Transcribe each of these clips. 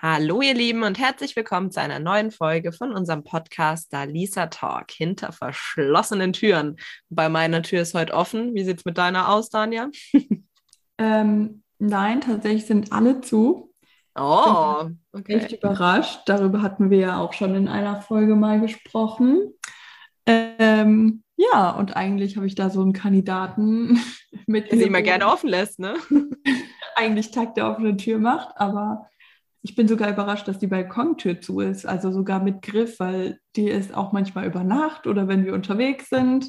Hallo ihr Lieben und herzlich willkommen zu einer neuen Folge von unserem Podcast Dalisa Talk hinter verschlossenen Türen. Bei meiner Tür ist heute offen. Wie sieht es mit deiner aus, Dania? Ähm, nein, tatsächlich sind alle zu. Oh, okay. Echt überrascht. Darüber hatten wir ja auch schon in einer Folge mal gesprochen. Ähm, ja, und eigentlich habe ich da so einen Kandidaten mit. Der sie immer gerne offen lässt, ne? eigentlich Tag der offenen Tür macht, aber ich bin sogar überrascht, dass die Balkontür zu ist, also sogar mit Griff, weil die ist auch manchmal über Nacht oder wenn wir unterwegs sind.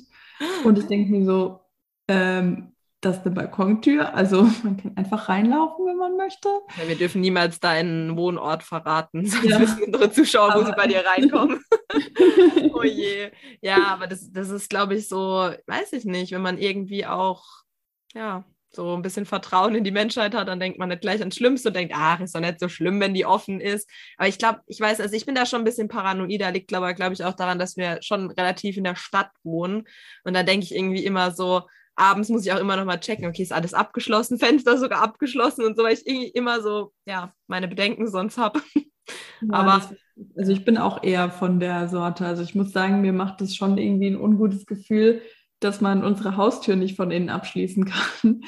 Und ich denke mir so, ähm, das ist eine Balkontür, also man kann einfach reinlaufen, wenn man möchte. Ja, wir dürfen niemals deinen Wohnort verraten, sonst ja. wissen unsere Zuschauer, aber wo sie bei dir reinkommen. oh je. Ja, aber das, das ist, glaube ich, so, weiß ich nicht, wenn man irgendwie auch, ja, so ein bisschen Vertrauen in die Menschheit hat, dann denkt man nicht gleich ans Schlimmste und denkt, ach, ist doch nicht so schlimm, wenn die offen ist. Aber ich glaube, ich weiß, also ich bin da schon ein bisschen paranoid, da liegt aber, glaube ich, auch daran, dass wir schon relativ in der Stadt wohnen. Und da denke ich irgendwie immer so, abends muss ich auch immer noch mal checken, okay, ist alles abgeschlossen, Fenster sogar abgeschlossen und so, weil ich irgendwie immer so, ja, meine Bedenken sonst habe. Ja, aber das, also ich bin auch eher von der Sorte. Also ich muss sagen, mir macht das schon irgendwie ein ungutes Gefühl, dass man unsere Haustür nicht von innen abschließen kann.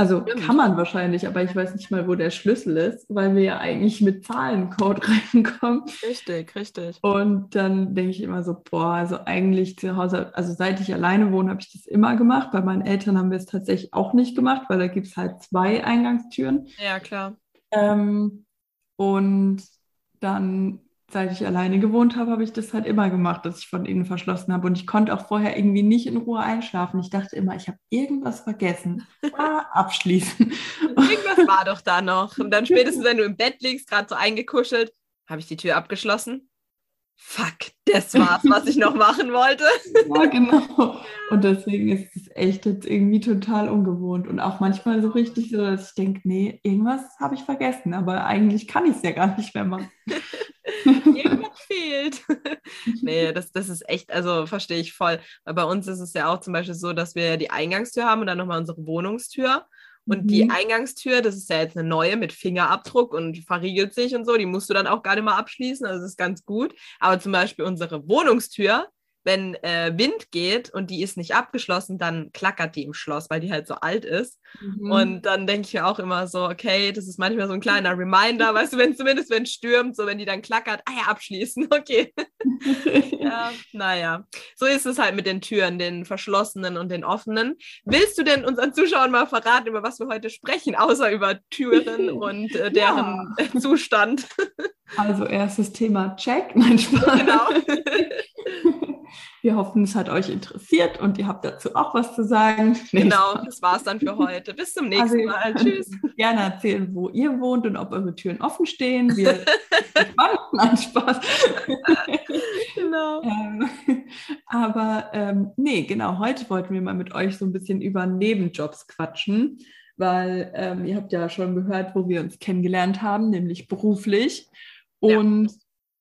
Also Stimmt. kann man wahrscheinlich, aber ich weiß nicht mal, wo der Schlüssel ist, weil wir ja eigentlich mit Zahlencode reinkommen. Richtig, richtig. Und dann denke ich immer so, boah, also eigentlich zu Hause, also seit ich alleine wohne, habe ich das immer gemacht. Bei meinen Eltern haben wir es tatsächlich auch nicht gemacht, weil da gibt es halt zwei Eingangstüren. Ja, klar. Ähm, und dann seit ich alleine gewohnt habe, habe ich das halt immer gemacht, dass ich von innen verschlossen habe. Und ich konnte auch vorher irgendwie nicht in Ruhe einschlafen. Ich dachte immer, ich habe irgendwas vergessen. Ah, abschließen. Irgendwas war doch da noch. Und dann spätestens, wenn du im Bett liegst, gerade so eingekuschelt, habe ich die Tür abgeschlossen fuck, das war's, was ich noch machen wollte. Ja, genau. Und deswegen ist es echt jetzt irgendwie total ungewohnt und auch manchmal so richtig so, dass ich denke, nee, irgendwas habe ich vergessen, aber eigentlich kann ich es ja gar nicht mehr machen. Irgendwas fehlt. nee, das, das ist echt, also verstehe ich voll. Weil bei uns ist es ja auch zum Beispiel so, dass wir die Eingangstür haben und dann nochmal unsere Wohnungstür. Und mhm. die Eingangstür, das ist ja jetzt eine neue mit Fingerabdruck und verriegelt sich und so, die musst du dann auch gar nicht mal abschließen, also das ist ganz gut. Aber zum Beispiel unsere Wohnungstür, wenn äh, Wind geht und die ist nicht abgeschlossen, dann klackert die im Schloss, weil die halt so alt ist. Mhm. Und dann denke ich mir auch immer so, okay, das ist manchmal so ein kleiner Reminder, weißt du, wenn zumindest wenn es stürmt, so wenn die dann klackert, ah ja, abschließen, okay. ja, naja, so ist es halt mit den Türen, den verschlossenen und den offenen. Willst du denn unseren Zuschauern mal verraten, über was wir heute sprechen, außer über Türen und äh, deren ja. Zustand? Also erstes Thema Check, mein Spaß. Genau. Wir hoffen, es hat euch interessiert und ihr habt dazu auch was zu sagen. Genau, das war es dann für heute. Bis zum nächsten also, Mal. Tschüss. Gerne erzählen, wo ihr wohnt und ob eure Türen offen stehen. Wir Nein, Spaß. genau. Ähm, aber ähm, nee, genau, heute wollten wir mal mit euch so ein bisschen über Nebenjobs quatschen, weil ähm, ihr habt ja schon gehört, wo wir uns kennengelernt haben, nämlich beruflich. Und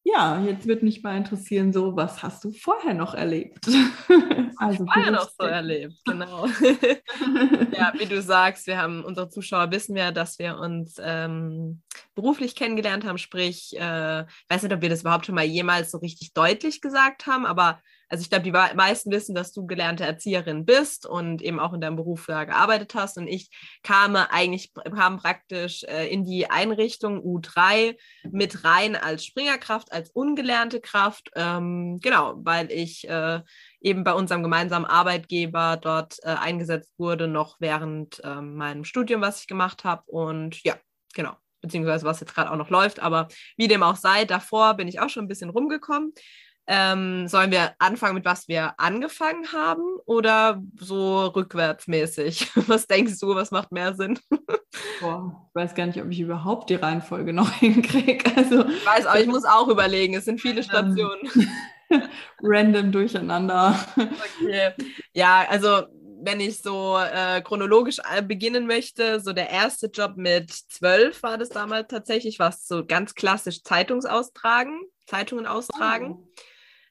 ja jetzt wird mich mal interessieren, so was hast du vorher noch erlebt? also vorher noch so erlebt, genau. ja, wie du sagst, wir haben unsere Zuschauer wissen ja, dass wir uns ähm, beruflich kennengelernt haben, sprich, äh, weiß nicht, ob wir das überhaupt schon mal jemals so richtig deutlich gesagt haben, aber also ich glaube, die meisten wissen, dass du gelernte Erzieherin bist und eben auch in deinem Beruf da gearbeitet hast. Und ich kam eigentlich kam praktisch äh, in die Einrichtung U3 mit rein als Springerkraft, als ungelernte Kraft. Ähm, genau, weil ich äh, eben bei unserem gemeinsamen Arbeitgeber dort äh, eingesetzt wurde, noch während ähm, meinem Studium, was ich gemacht habe. Und ja, genau beziehungsweise was jetzt gerade auch noch läuft, aber wie dem auch sei, davor bin ich auch schon ein bisschen rumgekommen. Ähm, sollen wir anfangen mit was wir angefangen haben oder so rückwärtsmäßig? Was denkst du, was macht mehr Sinn? Boah, ich weiß gar nicht, ob ich überhaupt die Reihenfolge noch hinkriege. Also, ich weiß, aber ich muss auch überlegen, es sind viele Stationen. Random durcheinander. Okay. Ja, also wenn ich so äh, chronologisch äh, beginnen möchte, so der erste Job mit zwölf war das damals tatsächlich, war so ganz klassisch Zeitungsaustragen, Zeitungen austragen. Oh.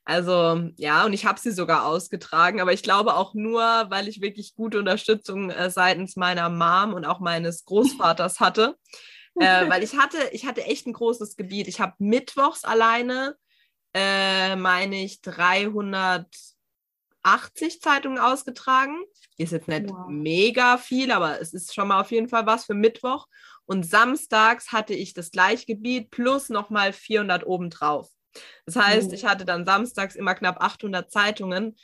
Also ja, und ich habe sie sogar ausgetragen, aber ich glaube auch nur, weil ich wirklich gute Unterstützung äh, seitens meiner Mom und auch meines Großvaters hatte. äh, weil ich hatte, ich hatte echt ein großes Gebiet. Ich habe mittwochs alleine, äh, meine ich, 380 Zeitungen ausgetragen. Ist jetzt nicht wow. mega viel, aber es ist schon mal auf jeden Fall was für Mittwoch. Und samstags hatte ich das gleiche Gebiet plus nochmal 400 obendrauf. Das heißt, mhm. ich hatte dann samstags immer knapp 800 Zeitungen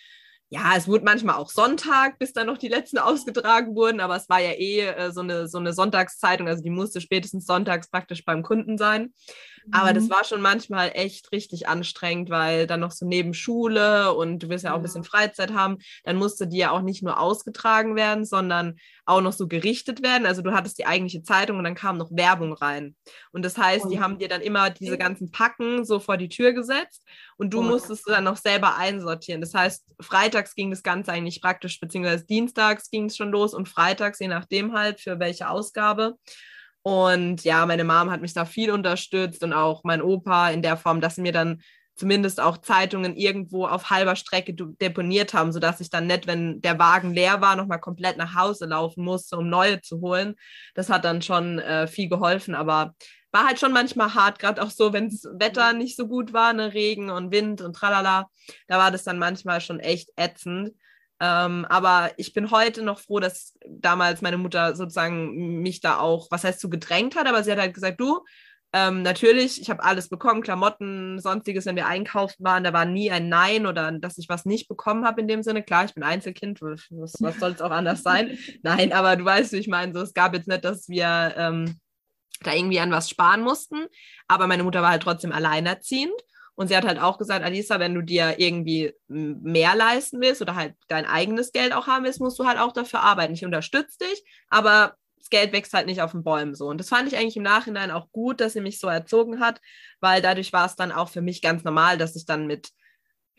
ja, es wurde manchmal auch Sonntag, bis dann noch die letzten ausgetragen wurden, aber es war ja eh äh, so, eine, so eine Sonntagszeitung, also die musste spätestens sonntags praktisch beim Kunden sein. Aber das mhm. war schon manchmal echt richtig anstrengend, weil dann noch so neben Schule und du willst ja auch ein bisschen Freizeit haben, dann musste die ja auch nicht nur ausgetragen werden, sondern auch noch so gerichtet werden. Also du hattest die eigentliche Zeitung und dann kam noch Werbung rein. Und das heißt, die haben dir dann immer diese ganzen Packen so vor die Tür gesetzt und du oh. musstest dann noch selber einsortieren. Das heißt, freitags ging das Ganze eigentlich praktisch, beziehungsweise dienstags ging es schon los und freitags, je nachdem halt, für welche Ausgabe. Und ja, meine Mom hat mich da viel unterstützt und auch mein Opa in der Form, dass sie mir dann zumindest auch Zeitungen irgendwo auf halber Strecke deponiert haben, sodass ich dann nicht, wenn der Wagen leer war, nochmal komplett nach Hause laufen musste, um neue zu holen. Das hat dann schon äh, viel geholfen, aber war halt schon manchmal hart, gerade auch so, wenn das Wetter nicht so gut war, ne, Regen und Wind und tralala, da war das dann manchmal schon echt ätzend. Ähm, aber ich bin heute noch froh, dass damals meine Mutter sozusagen mich da auch, was heißt so gedrängt hat, aber sie hat halt gesagt, du, ähm, natürlich, ich habe alles bekommen, Klamotten, sonstiges, wenn wir einkaufen waren, da war nie ein Nein oder dass ich was nicht bekommen habe in dem Sinne. Klar, ich bin Einzelkind, was, was soll es auch anders sein? Nein, aber du weißt, wie ich meine, so, es gab jetzt nicht, dass wir ähm, da irgendwie an was sparen mussten, aber meine Mutter war halt trotzdem alleinerziehend und sie hat halt auch gesagt, Alisa, wenn du dir irgendwie mehr leisten willst oder halt dein eigenes Geld auch haben willst, musst du halt auch dafür arbeiten. Ich unterstütze dich, aber das Geld wächst halt nicht auf den Bäumen so. Und das fand ich eigentlich im Nachhinein auch gut, dass sie mich so erzogen hat, weil dadurch war es dann auch für mich ganz normal, dass ich dann mit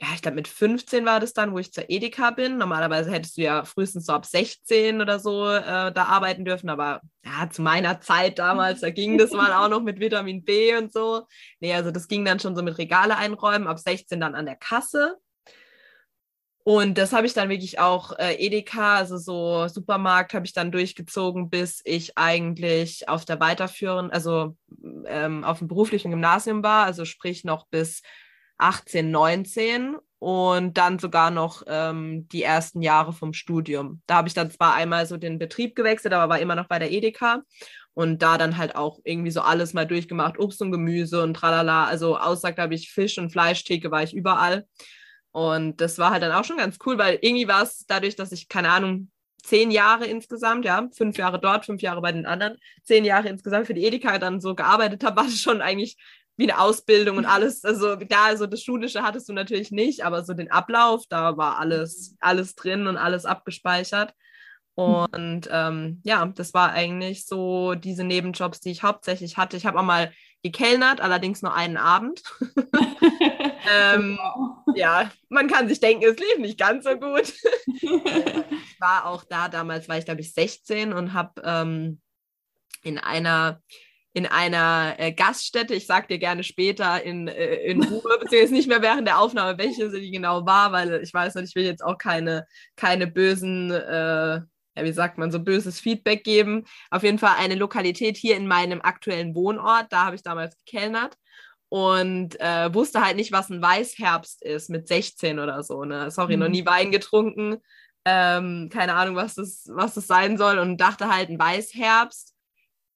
ja, ich glaube, mit 15 war das dann, wo ich zur Edeka bin. Normalerweise hättest du ja frühestens so ab 16 oder so äh, da arbeiten dürfen, aber ja, zu meiner Zeit damals, da ging das mal auch noch mit Vitamin B und so. Nee, also das ging dann schon so mit Regale einräumen, ab 16 dann an der Kasse. Und das habe ich dann wirklich auch äh, Edeka, also so Supermarkt, habe ich dann durchgezogen, bis ich eigentlich auf der weiterführenden, also ähm, auf dem beruflichen Gymnasium war, also sprich noch bis 18, 19 und dann sogar noch ähm, die ersten Jahre vom Studium. Da habe ich dann zwar einmal so den Betrieb gewechselt, aber war immer noch bei der Edeka und da dann halt auch irgendwie so alles mal durchgemacht, Obst und Gemüse und tralala. Also außer, glaube ich, Fisch- und Fleischtheke war ich überall. Und das war halt dann auch schon ganz cool, weil irgendwie war es dadurch, dass ich, keine Ahnung, zehn Jahre insgesamt, ja, fünf Jahre dort, fünf Jahre bei den anderen, zehn Jahre insgesamt für die Edeka dann so gearbeitet habe, war das schon eigentlich wie eine Ausbildung und alles. Also da, also das Schulische hattest du natürlich nicht, aber so den Ablauf, da war alles, alles drin und alles abgespeichert. Und ähm, ja, das war eigentlich so diese Nebenjobs, die ich hauptsächlich hatte. Ich habe auch mal gekellnert, allerdings nur einen Abend. ähm, ja, man kann sich denken, es lief nicht ganz so gut. ich war auch da damals, war ich glaube ich 16 und habe ähm, in einer in einer äh, Gaststätte, ich sag dir gerne später in, äh, in Ruhe, beziehungsweise nicht mehr während der Aufnahme, welche sie genau war, weil ich weiß nicht, ich will jetzt auch keine, keine bösen, äh, ja, wie sagt man, so böses Feedback geben. Auf jeden Fall eine Lokalität hier in meinem aktuellen Wohnort, da habe ich damals gekellnert und äh, wusste halt nicht, was ein Weißherbst ist mit 16 oder so. Ne? Sorry, mhm. noch nie Wein getrunken. Ähm, keine Ahnung, was das, was das sein soll und dachte halt, ein Weißherbst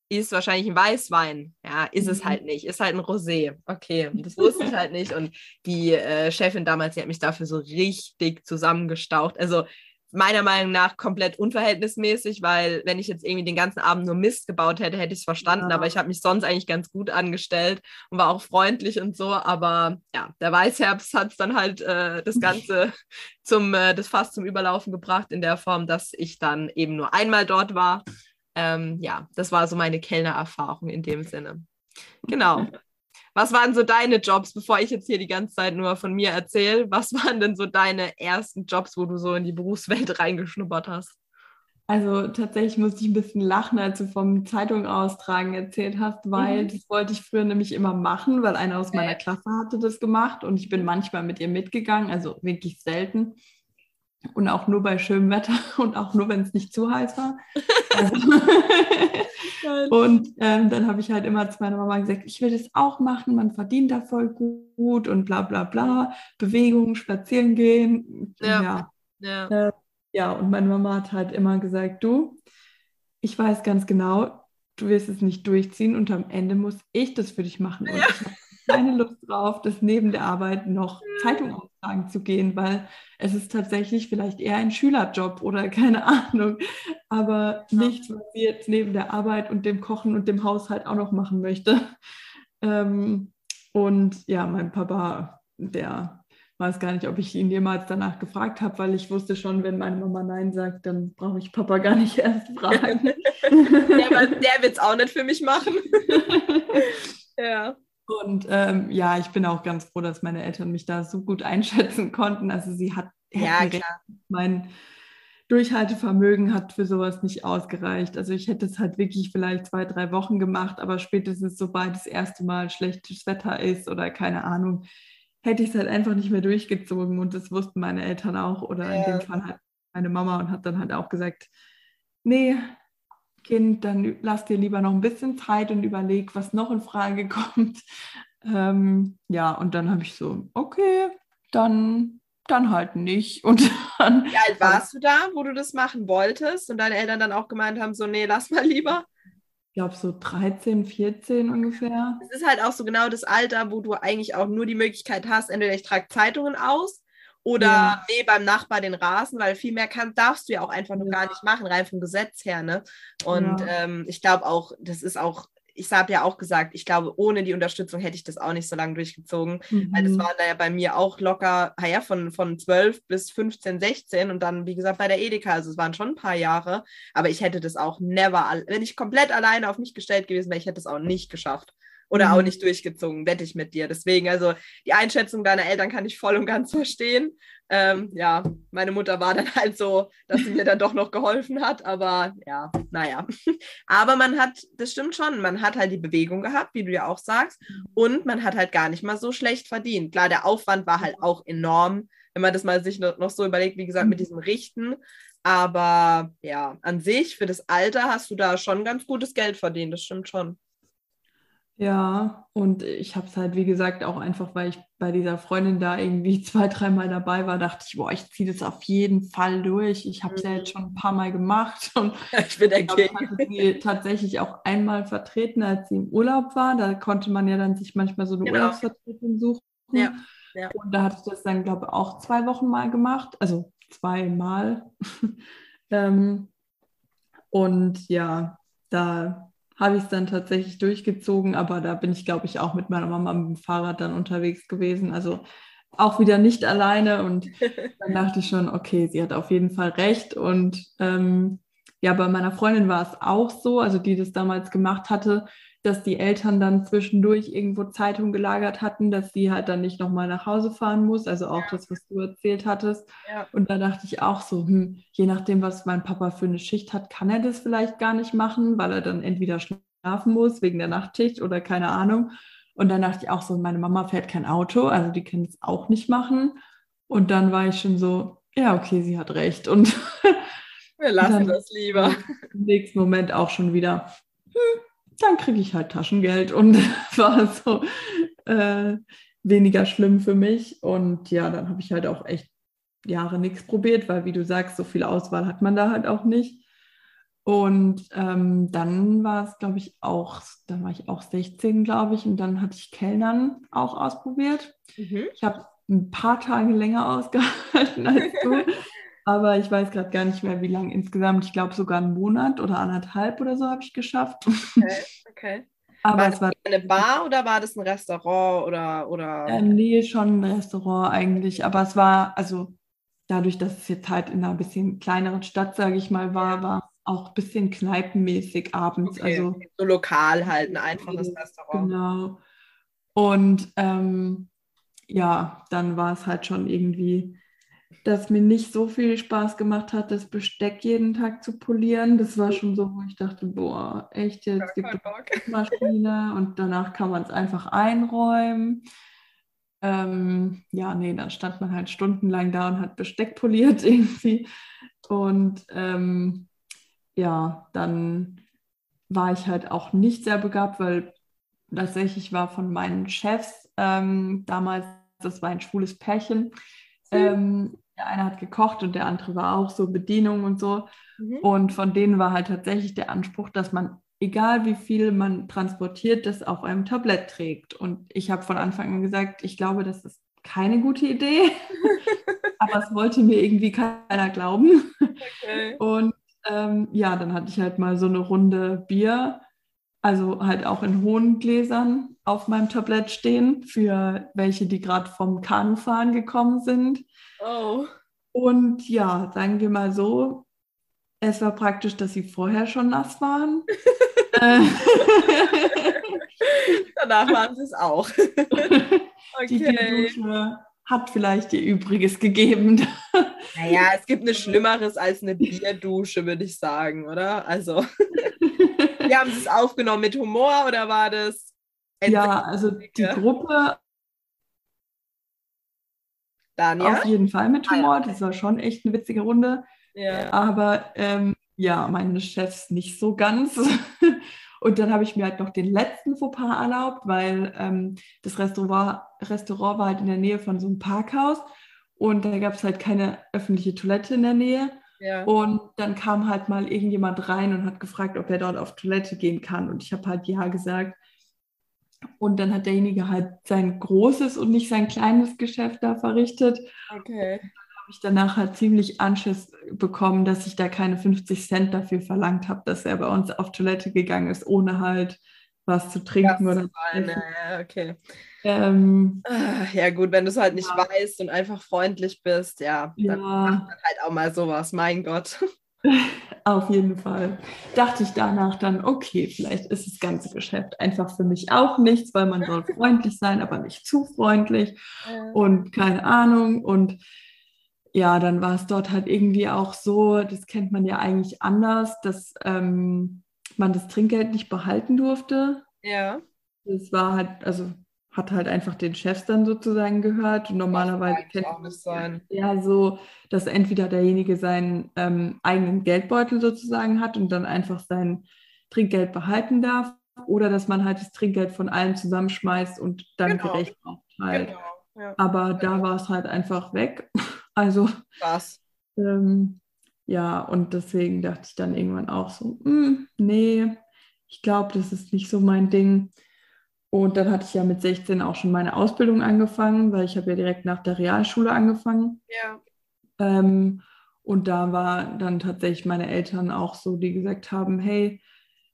ist wahrscheinlich ein Weißwein. Ja, ist es halt mhm. nicht. Ist halt ein Rosé. Okay, das wusste ich halt nicht. Und die äh, Chefin damals, die hat mich dafür so richtig zusammengestaucht. Also meiner Meinung nach komplett unverhältnismäßig, weil wenn ich jetzt irgendwie den ganzen Abend nur Mist gebaut hätte, hätte ich es verstanden. Ja. Aber ich habe mich sonst eigentlich ganz gut angestellt und war auch freundlich und so. Aber ja, der Weißherbst hat es dann halt äh, das Ganze zum, äh, das Fass zum Überlaufen gebracht in der Form, dass ich dann eben nur einmal dort war ähm, ja, das war so meine Kellnererfahrung in dem Sinne. Genau. Was waren so deine Jobs, bevor ich jetzt hier die ganze Zeit nur von mir erzähle? Was waren denn so deine ersten Jobs, wo du so in die Berufswelt reingeschnuppert hast? Also tatsächlich musste ich ein bisschen lachen, als du vom Zeitung austragen erzählt hast, weil mhm. das wollte ich früher nämlich immer machen, weil einer aus meiner Klasse hatte das gemacht und ich bin manchmal mit ihr mitgegangen, also wirklich selten. Und auch nur bei schönem Wetter und auch nur, wenn es nicht zu heiß war. Also und ähm, dann habe ich halt immer zu meiner Mama gesagt, ich will das auch machen, man verdient da voll gut und bla bla bla, Bewegung, spazieren gehen. Ja. Ja. Ja. Äh, ja, und meine Mama hat halt immer gesagt, du, ich weiß ganz genau, du wirst es nicht durchziehen und am Ende muss ich das für dich machen. Und ja. ich habe keine Lust drauf, das neben der Arbeit noch Zeitung austragen zu gehen, weil es ist tatsächlich vielleicht eher ein Schülerjob oder keine Ahnung, aber ja. nichts, was sie jetzt neben der Arbeit und dem Kochen und dem Haushalt auch noch machen möchte. Ähm, und ja, mein Papa, der weiß gar nicht, ob ich ihn jemals danach gefragt habe, weil ich wusste schon, wenn meine Mama Nein sagt, dann brauche ich Papa gar nicht erst fragen. der, der wird es auch nicht für mich machen. ja. Und ähm, ja, ich bin auch ganz froh, dass meine Eltern mich da so gut einschätzen konnten. Also sie hat ja, recht, mein Durchhaltevermögen hat für sowas nicht ausgereicht. Also ich hätte es halt wirklich vielleicht zwei, drei Wochen gemacht, aber spätestens sobald das erste Mal schlechtes Wetter ist oder keine Ahnung, hätte ich es halt einfach nicht mehr durchgezogen und das wussten meine Eltern auch oder ja. in dem Fall halt meine Mama und hat dann halt auch gesagt, nee, Kind, dann lass dir lieber noch ein bisschen Zeit und überleg, was noch in Frage kommt. Ähm, ja, und dann habe ich so, okay, dann, dann halt nicht. Und dann, Wie alt warst du da, wo du das machen wolltest und deine Eltern dann auch gemeint haben, so, nee, lass mal lieber? Ich glaube so 13, 14 ungefähr. Es ist halt auch so genau das Alter, wo du eigentlich auch nur die Möglichkeit hast, entweder ich trage Zeitungen aus oder ja. nee, beim Nachbar den Rasen, weil viel mehr kann, darfst du ja auch einfach nur ja. gar nicht machen, rein vom Gesetz her. Ne? Und ja. ähm, ich glaube auch, das ist auch, ich habe ja auch gesagt, ich glaube, ohne die Unterstützung hätte ich das auch nicht so lange durchgezogen, mhm. weil das mhm. waren da ja bei mir auch locker, ja, von, von 12 bis 15, 16 und dann, wie gesagt, bei der Edeka, also es waren schon ein paar Jahre, aber ich hätte das auch never, wenn ich komplett alleine auf mich gestellt gewesen wäre, ich hätte es auch nicht geschafft oder mhm. auch nicht durchgezogen, wette ich mit dir. Deswegen, also die Einschätzung deiner Eltern kann ich voll und ganz verstehen. Ähm, ja, meine Mutter war dann halt so, dass sie mir dann doch noch geholfen hat, aber ja, naja. Aber man hat, das stimmt schon, man hat halt die Bewegung gehabt, wie du ja auch sagst, und man hat halt gar nicht mal so schlecht verdient. Klar, der Aufwand war halt auch enorm, wenn man das mal sich noch so überlegt, wie gesagt, mit diesem Richten. Aber ja, an sich, für das Alter hast du da schon ganz gutes Geld verdient, das stimmt schon. Ja, und ich habe es halt, wie gesagt, auch einfach, weil ich bei dieser Freundin da irgendwie zwei, dreimal dabei war, dachte ich, boah, ich ziehe das auf jeden Fall durch. Ich habe es ja jetzt schon ein paar Mal gemacht und ich bin der ich hatte sie tatsächlich auch einmal vertreten, als sie im Urlaub war. Da konnte man ja dann sich manchmal so eine genau. Urlaubsvertretung suchen. Ja, ja. Und da hatte ich das dann, glaube ich, auch zwei Wochen mal gemacht, also zweimal. ähm, und ja, da habe ich es dann tatsächlich durchgezogen, aber da bin ich, glaube ich, auch mit meiner Mama mit dem Fahrrad dann unterwegs gewesen. Also auch wieder nicht alleine und dann dachte ich schon, okay, sie hat auf jeden Fall recht. Und ähm, ja, bei meiner Freundin war es auch so, also die das damals gemacht hatte, dass die Eltern dann zwischendurch irgendwo Zeitung gelagert hatten, dass sie halt dann nicht nochmal nach Hause fahren muss. Also auch ja. das, was du erzählt hattest. Ja. Und da dachte ich auch so, hm, je nachdem, was mein Papa für eine Schicht hat, kann er das vielleicht gar nicht machen, weil er dann entweder schlafen muss wegen der Nachtschicht oder keine Ahnung. Und dann dachte ich auch so, meine Mama fährt kein Auto, also die kann es auch nicht machen. Und dann war ich schon so, ja, okay, sie hat recht. Und wir lassen das lieber. Im nächsten Moment auch schon wieder, hm, dann kriege ich halt Taschengeld und war so äh, weniger schlimm für mich. Und ja, dann habe ich halt auch echt Jahre nichts probiert, weil wie du sagst, so viel Auswahl hat man da halt auch nicht. Und ähm, dann war es, glaube ich, auch, da war ich auch 16, glaube ich, und dann hatte ich Kellnern auch ausprobiert. Mhm. Ich habe ein paar Tage länger ausgehalten als du. Aber ich weiß gerade gar nicht mehr, wie lange insgesamt. Ich glaube sogar einen Monat oder anderthalb oder so habe ich geschafft. Okay, okay. Aber war es war eine Bar oder war das ein Restaurant oder oder? Äh, nee, schon ein Restaurant eigentlich. Aber es war also dadurch, dass es jetzt halt in einer bisschen kleineren Stadt, sage ich mal, war, war es auch ein bisschen kneipenmäßig abends. Okay. Also so lokal halt ein einfaches Restaurant. Genau. Und ähm, ja, dann war es halt schon irgendwie dass mir nicht so viel Spaß gemacht hat, das Besteck jeden Tag zu polieren. Das war schon so, wo ich dachte, boah, echt, jetzt gibt es Maschine und danach kann man es einfach einräumen. ähm, ja, nee, dann stand man halt stundenlang da und hat Besteck poliert irgendwie. Und ähm, ja, dann war ich halt auch nicht sehr begabt, weil tatsächlich war von meinen Chefs ähm, damals, das war ein schwules Pärchen, ähm, der eine hat gekocht und der andere war auch so Bedienung und so. Mhm. Und von denen war halt tatsächlich der Anspruch, dass man, egal wie viel man transportiert, das auf einem Tablett trägt. Und ich habe von Anfang an gesagt, ich glaube, das ist keine gute Idee. Aber es wollte mir irgendwie keiner glauben. Okay. Und ähm, ja, dann hatte ich halt mal so eine Runde Bier, also halt auch in hohen Gläsern auf meinem Tablett stehen, für welche, die gerade vom Kanufahren gekommen sind. Oh. Und ja, sagen wir mal so, es war praktisch, dass sie vorher schon nass waren. Äh. Danach waren sie es auch. okay. Die Dusche hat vielleicht ihr Übriges gegeben. Naja, es gibt nichts Schlimmeres als eine Bierdusche, würde ich sagen, oder? Also, wie haben Sie es aufgenommen mit Humor oder war das? Ja, also die Gruppe. Daniel? Auf jeden Fall mit Humor. Ah, ja. Das war schon echt eine witzige Runde. Ja. Aber ähm, ja, meine Chefs nicht so ganz. Und dann habe ich mir halt noch den letzten Fauxpas erlaubt, weil ähm, das Restaurant, Restaurant war halt in der Nähe von so einem Parkhaus und da gab es halt keine öffentliche Toilette in der Nähe. Ja. Und dann kam halt mal irgendjemand rein und hat gefragt, ob er dort auf Toilette gehen kann. Und ich habe halt ja gesagt. Und dann hat derjenige halt sein großes und nicht sein kleines Geschäft da verrichtet. Okay habe ich danach halt ziemlich Anschiss bekommen, dass ich da keine 50 Cent dafür verlangt habe, dass er bei uns auf Toilette gegangen ist, ohne halt was zu trinken das oder eine, ja, okay. Ähm, ah, ja, gut, wenn du es halt nicht ja. weißt und einfach freundlich bist, ja, dann ja. macht man halt auch mal sowas, mein Gott. Auf jeden Fall. Dachte ich danach dann, okay, vielleicht ist das ganze Geschäft einfach für mich auch nichts, weil man soll freundlich sein, aber nicht zu freundlich und keine Ahnung. Und ja, dann war es dort halt irgendwie auch so, das kennt man ja eigentlich anders, dass ähm, man das Trinkgeld nicht behalten durfte. Ja. Das war halt, also hat halt einfach den Chefs dann sozusagen gehört. Und normalerweise kennt man ja so, dass entweder derjenige seinen ähm, eigenen Geldbeutel sozusagen hat und dann einfach sein Trinkgeld behalten darf, oder dass man halt das Trinkgeld von allen zusammenschmeißt und dann genau. gerecht aufteilt. Genau. Ja. Aber da war es halt einfach weg. Also. Was? Ähm, ja, und deswegen dachte ich dann irgendwann auch so, hm, nee, ich glaube, das ist nicht so mein Ding. Und dann hatte ich ja mit 16 auch schon meine Ausbildung angefangen, weil ich habe ja direkt nach der Realschule angefangen. Ja. Ähm, und da war dann tatsächlich meine Eltern auch so, die gesagt haben, hey,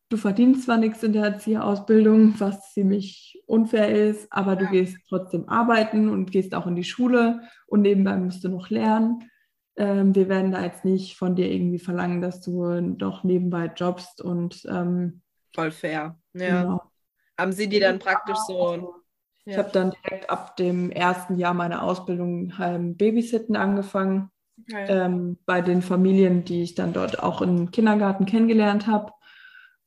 du verdienst zwar nichts in der Erzieherausbildung, was ziemlich unfair ist, aber du gehst trotzdem arbeiten und gehst auch in die Schule und nebenbei musst du noch lernen. Ähm, wir werden da jetzt nicht von dir irgendwie verlangen, dass du doch nebenbei jobst und ähm, voll fair. Ja. Genau. Haben sie die dann praktisch so? Ich ja. habe dann direkt ab dem ersten Jahr meiner Ausbildung ähm, Babysitten angefangen. Okay. Ähm, bei den Familien, die ich dann dort auch im Kindergarten kennengelernt habe.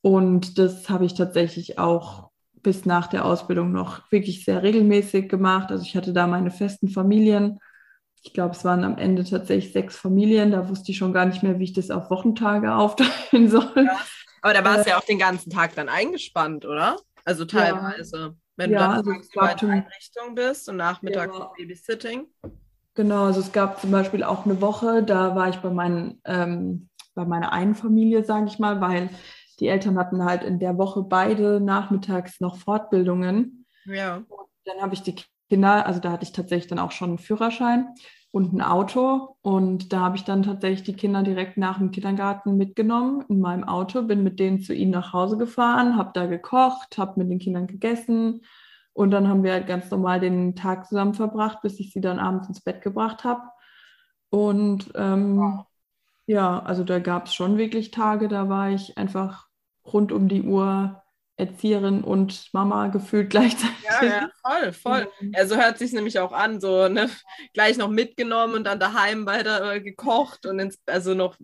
Und das habe ich tatsächlich auch bis nach der Ausbildung noch wirklich sehr regelmäßig gemacht. Also ich hatte da meine festen Familien. Ich glaube, es waren am Ende tatsächlich sechs Familien. Da wusste ich schon gar nicht mehr, wie ich das auf Wochentage aufteilen soll. Ja. Aber da war es äh, ja auch den ganzen Tag dann eingespannt, oder? Also teilweise. Ja. Wenn ja, du dann also tagsüber in der Einrichtung bist und nachmittags ja. Babysitting. Genau, also es gab zum Beispiel auch eine Woche, da war ich bei, meinen, ähm, bei meiner einen Familie, sage ich mal, weil die Eltern hatten halt in der Woche beide nachmittags noch Fortbildungen. Ja. Und dann habe ich die Kinder, also da hatte ich tatsächlich dann auch schon einen Führerschein und ein Auto. Und da habe ich dann tatsächlich die Kinder direkt nach dem Kindergarten mitgenommen in meinem Auto, bin mit denen zu ihnen nach Hause gefahren, habe da gekocht, habe mit den Kindern gegessen. Und dann haben wir halt ganz normal den Tag zusammen verbracht, bis ich sie dann abends ins Bett gebracht habe. Und ähm, wow. ja, also da gab es schon wirklich Tage, da war ich einfach rund um die Uhr Erzieherin und Mama gefühlt gleichzeitig. Ja, ja, voll, voll. Ja, so hört sich nämlich auch an, so ne, gleich noch mitgenommen und dann daheim weiter äh, gekocht und ins, also noch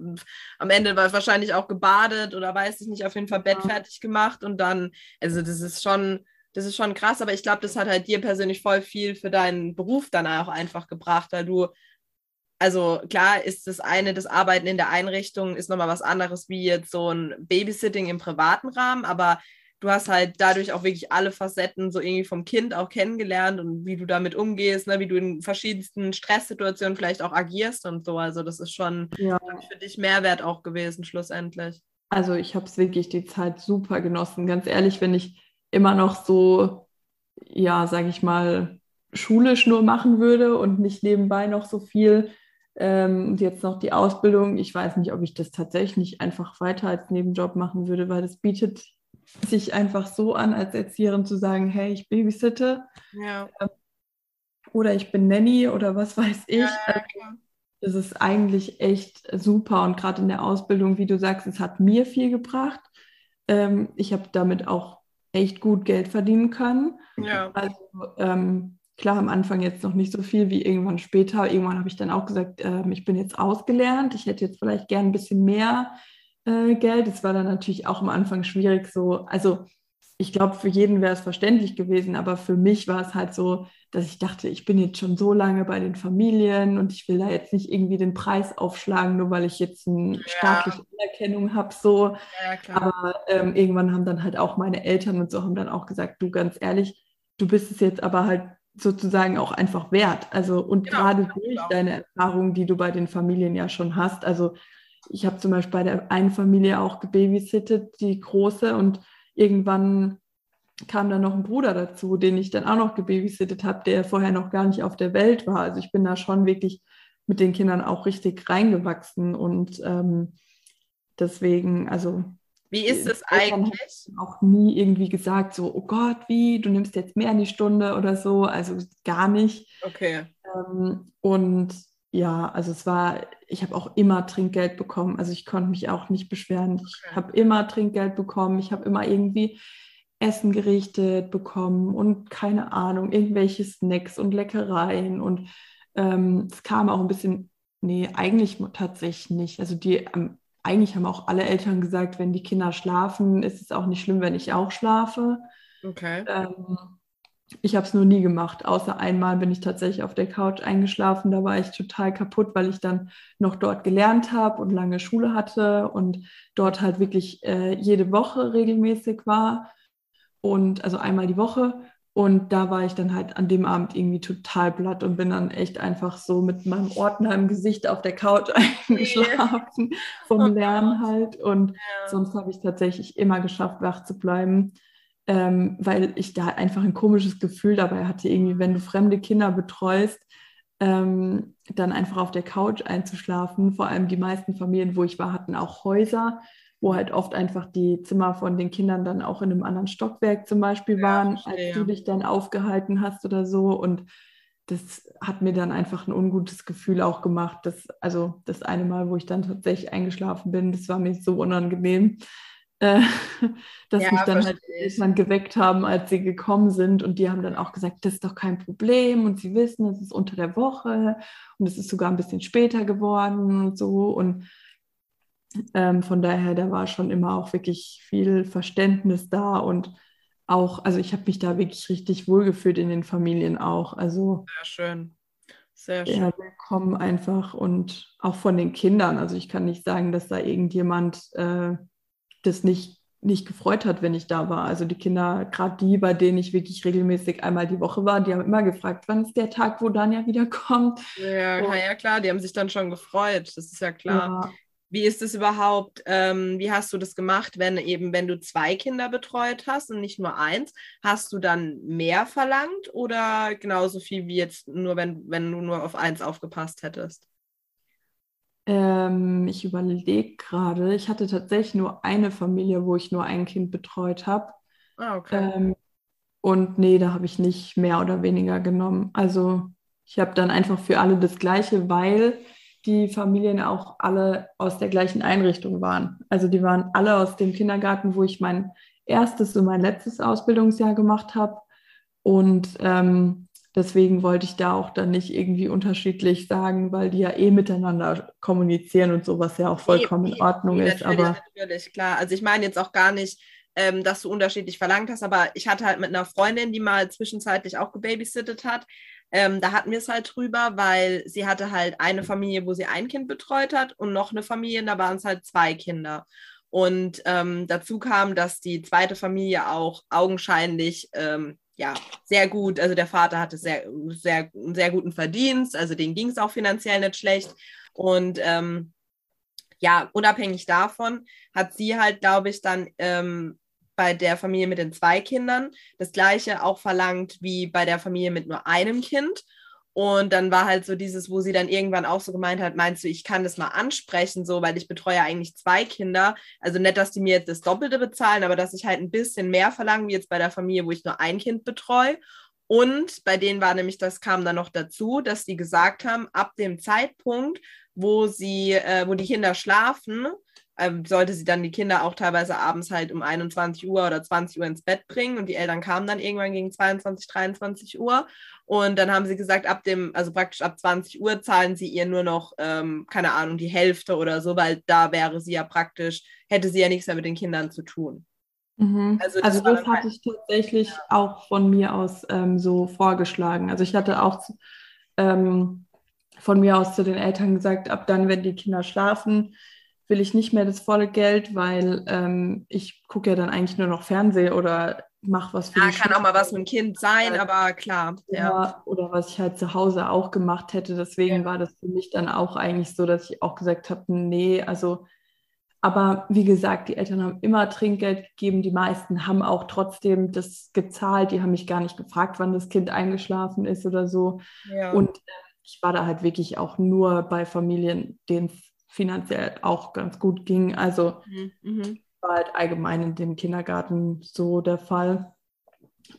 am Ende war wahrscheinlich auch gebadet oder weiß ich nicht, auf jeden Fall Bett ja. fertig gemacht und dann, also das ist schon das ist schon krass, aber ich glaube, das hat halt dir persönlich voll viel für deinen Beruf dann auch einfach gebracht, weil du, also klar ist das eine, das Arbeiten in der Einrichtung ist nochmal was anderes wie jetzt so ein Babysitting im privaten Rahmen, aber du hast halt dadurch auch wirklich alle Facetten so irgendwie vom Kind auch kennengelernt und wie du damit umgehst, ne, wie du in verschiedensten Stresssituationen vielleicht auch agierst und so. Also das ist schon ja. für dich Mehrwert auch gewesen schlussendlich. Also ich habe es wirklich die Zeit super genossen. Ganz ehrlich, wenn ich immer noch so, ja, sage ich mal, schulisch nur machen würde und nicht nebenbei noch so viel ähm, und jetzt noch die Ausbildung. Ich weiß nicht, ob ich das tatsächlich nicht einfach weiter als Nebenjob machen würde, weil das bietet sich einfach so an, als Erzieherin zu sagen, hey, ich babysitte. Ja. Ähm, oder ich bin Nanny oder was weiß ich. Ja, also, das ist eigentlich echt super und gerade in der Ausbildung, wie du sagst, es hat mir viel gebracht. Ähm, ich habe damit auch echt gut Geld verdienen können. Ja. Also ähm, klar, am Anfang jetzt noch nicht so viel wie irgendwann später. Irgendwann habe ich dann auch gesagt, äh, ich bin jetzt ausgelernt. Ich hätte jetzt vielleicht gern ein bisschen mehr äh, Geld. Es war dann natürlich auch am Anfang schwierig so. Also ich glaube, für jeden wäre es verständlich gewesen, aber für mich war es halt so, dass ich dachte, ich bin jetzt schon so lange bei den Familien und ich will da jetzt nicht irgendwie den Preis aufschlagen, nur weil ich jetzt eine staatliche ja. Anerkennung habe. So. Ja, aber ähm, irgendwann haben dann halt auch meine Eltern und so haben dann auch gesagt, du ganz ehrlich, du bist es jetzt aber halt sozusagen auch einfach wert. Also und genau, gerade durch deine Erfahrungen, die du bei den Familien ja schon hast. Also ich habe zum Beispiel bei der einen Familie auch gebabysittet, die große und irgendwann kam dann noch ein Bruder dazu, den ich dann auch noch gebabysittet habe, der vorher noch gar nicht auf der Welt war. Also ich bin da schon wirklich mit den Kindern auch richtig reingewachsen und ähm, deswegen, also wie ist es eigentlich? Auch nie irgendwie gesagt, so, oh Gott, wie, du nimmst jetzt mehr in die Stunde oder so. Also gar nicht. Okay. Ähm, und ja, also es war, ich habe auch immer Trinkgeld bekommen. Also ich konnte mich auch nicht beschweren. Okay. Ich habe immer Trinkgeld bekommen. Ich habe immer irgendwie Essen gerichtet bekommen und keine Ahnung, irgendwelche Snacks und Leckereien. Und ähm, es kam auch ein bisschen, nee, eigentlich tatsächlich nicht. Also die, ähm, eigentlich haben auch alle Eltern gesagt, wenn die Kinder schlafen, ist es auch nicht schlimm, wenn ich auch schlafe. Okay. Ähm, ich habe es nur nie gemacht, außer einmal bin ich tatsächlich auf der Couch eingeschlafen. Da war ich total kaputt, weil ich dann noch dort gelernt habe und lange Schule hatte und dort halt wirklich äh, jede Woche regelmäßig war und also einmal die Woche. Und da war ich dann halt an dem Abend irgendwie total platt und bin dann echt einfach so mit meinem Ordner im Gesicht auf der Couch eingeschlafen vom oh Lernen halt. Und sonst habe ich tatsächlich immer geschafft, wach zu bleiben, ähm, weil ich da einfach ein komisches Gefühl dabei hatte, irgendwie, wenn du fremde Kinder betreust, ähm, dann einfach auf der Couch einzuschlafen. Vor allem die meisten Familien, wo ich war, hatten auch Häuser wo halt oft einfach die Zimmer von den Kindern dann auch in einem anderen Stockwerk zum Beispiel ja, waren, als du dich dann aufgehalten hast oder so. Und das hat mir dann einfach ein ungutes Gefühl auch gemacht. Dass, also das eine Mal, wo ich dann tatsächlich eingeschlafen bin, das war mir so unangenehm, äh, dass ja, mich dann halt Eltern geweckt haben, als sie gekommen sind. Und die haben dann auch gesagt, das ist doch kein Problem. Und sie wissen, es ist unter der Woche und es ist sogar ein bisschen später geworden und so. Und ähm, von daher, da war schon immer auch wirklich viel Verständnis da und auch, also ich habe mich da wirklich richtig wohlgefühlt in den Familien auch. Also sehr schön. Sehr schön. Ja, willkommen einfach und auch von den Kindern. Also ich kann nicht sagen, dass da irgendjemand äh, das nicht, nicht gefreut hat, wenn ich da war. Also die Kinder, gerade die, bei denen ich wirklich regelmäßig einmal die Woche war, die haben immer gefragt, wann ist der Tag, wo Danja wiederkommt. Ja, ja, klar, die haben sich dann schon gefreut. Das ist ja klar. Ja. Wie ist es überhaupt, ähm, wie hast du das gemacht, wenn eben, wenn du zwei Kinder betreut hast und nicht nur eins, hast du dann mehr verlangt oder genauso viel wie jetzt nur, wenn, wenn du nur auf eins aufgepasst hättest? Ähm, ich überlege gerade, ich hatte tatsächlich nur eine Familie, wo ich nur ein Kind betreut habe. Ah, okay. Ähm, und nee, da habe ich nicht mehr oder weniger genommen. Also ich habe dann einfach für alle das Gleiche, weil die Familien auch alle aus der gleichen Einrichtung waren. Also die waren alle aus dem Kindergarten, wo ich mein erstes und mein letztes Ausbildungsjahr gemacht habe. Und ähm, deswegen wollte ich da auch dann nicht irgendwie unterschiedlich sagen, weil die ja eh miteinander kommunizieren und sowas ja auch vollkommen nee, in Ordnung nee, ist. Natürlich, aber natürlich, klar. Also ich meine jetzt auch gar nicht ähm, dass du unterschiedlich verlangt hast. Aber ich hatte halt mit einer Freundin, die mal zwischenzeitlich auch gebabysittet hat, ähm, da hatten wir es halt drüber, weil sie hatte halt eine Familie, wo sie ein Kind betreut hat und noch eine Familie, da waren es halt zwei Kinder. Und ähm, dazu kam, dass die zweite Familie auch augenscheinlich ähm, ja, sehr gut, also der Vater hatte sehr, sehr, einen sehr guten Verdienst, also denen ging es auch finanziell nicht schlecht. Und ähm, ja, unabhängig davon hat sie halt, glaube ich, dann ähm, bei der Familie mit den zwei Kindern das gleiche auch verlangt wie bei der Familie mit nur einem Kind. Und dann war halt so dieses, wo sie dann irgendwann auch so gemeint hat, meinst du, ich kann das mal ansprechen, so, weil ich betreue eigentlich zwei Kinder. Also nicht, dass die mir jetzt das Doppelte bezahlen, aber dass ich halt ein bisschen mehr verlange, wie jetzt bei der Familie, wo ich nur ein Kind betreue. Und bei denen war nämlich, das kam dann noch dazu, dass die gesagt haben, ab dem Zeitpunkt, wo sie, äh, wo die Kinder schlafen, sollte sie dann die Kinder auch teilweise abends halt um 21 Uhr oder 20 Uhr ins Bett bringen und die Eltern kamen dann irgendwann gegen 22, 23 Uhr und dann haben sie gesagt, ab dem, also praktisch ab 20 Uhr zahlen sie ihr nur noch, ähm, keine Ahnung, die Hälfte oder so, weil da wäre sie ja praktisch, hätte sie ja nichts mehr mit den Kindern zu tun. Mhm. Also das, also das hatte ich tatsächlich ja. auch von mir aus ähm, so vorgeschlagen. Also ich hatte auch ähm, von mir aus zu den Eltern gesagt, ab dann, wenn die Kinder schlafen, will ich nicht mehr das volle Geld, weil ähm, ich gucke ja dann eigentlich nur noch Fernsehen oder mache was für Ja, kann auch mal was mit dem Kind sein, aber klar. Ja. ja. Oder was ich halt zu Hause auch gemacht hätte. Deswegen ja. war das für mich dann auch eigentlich so, dass ich auch gesagt habe, nee, also aber wie gesagt, die Eltern haben immer Trinkgeld gegeben. Die meisten haben auch trotzdem das gezahlt. Die haben mich gar nicht gefragt, wann das Kind eingeschlafen ist oder so. Ja. Und äh, ich war da halt wirklich auch nur bei Familien, denen es finanziell auch ganz gut ging. Also mhm. mhm. war halt allgemein in dem Kindergarten so der Fall.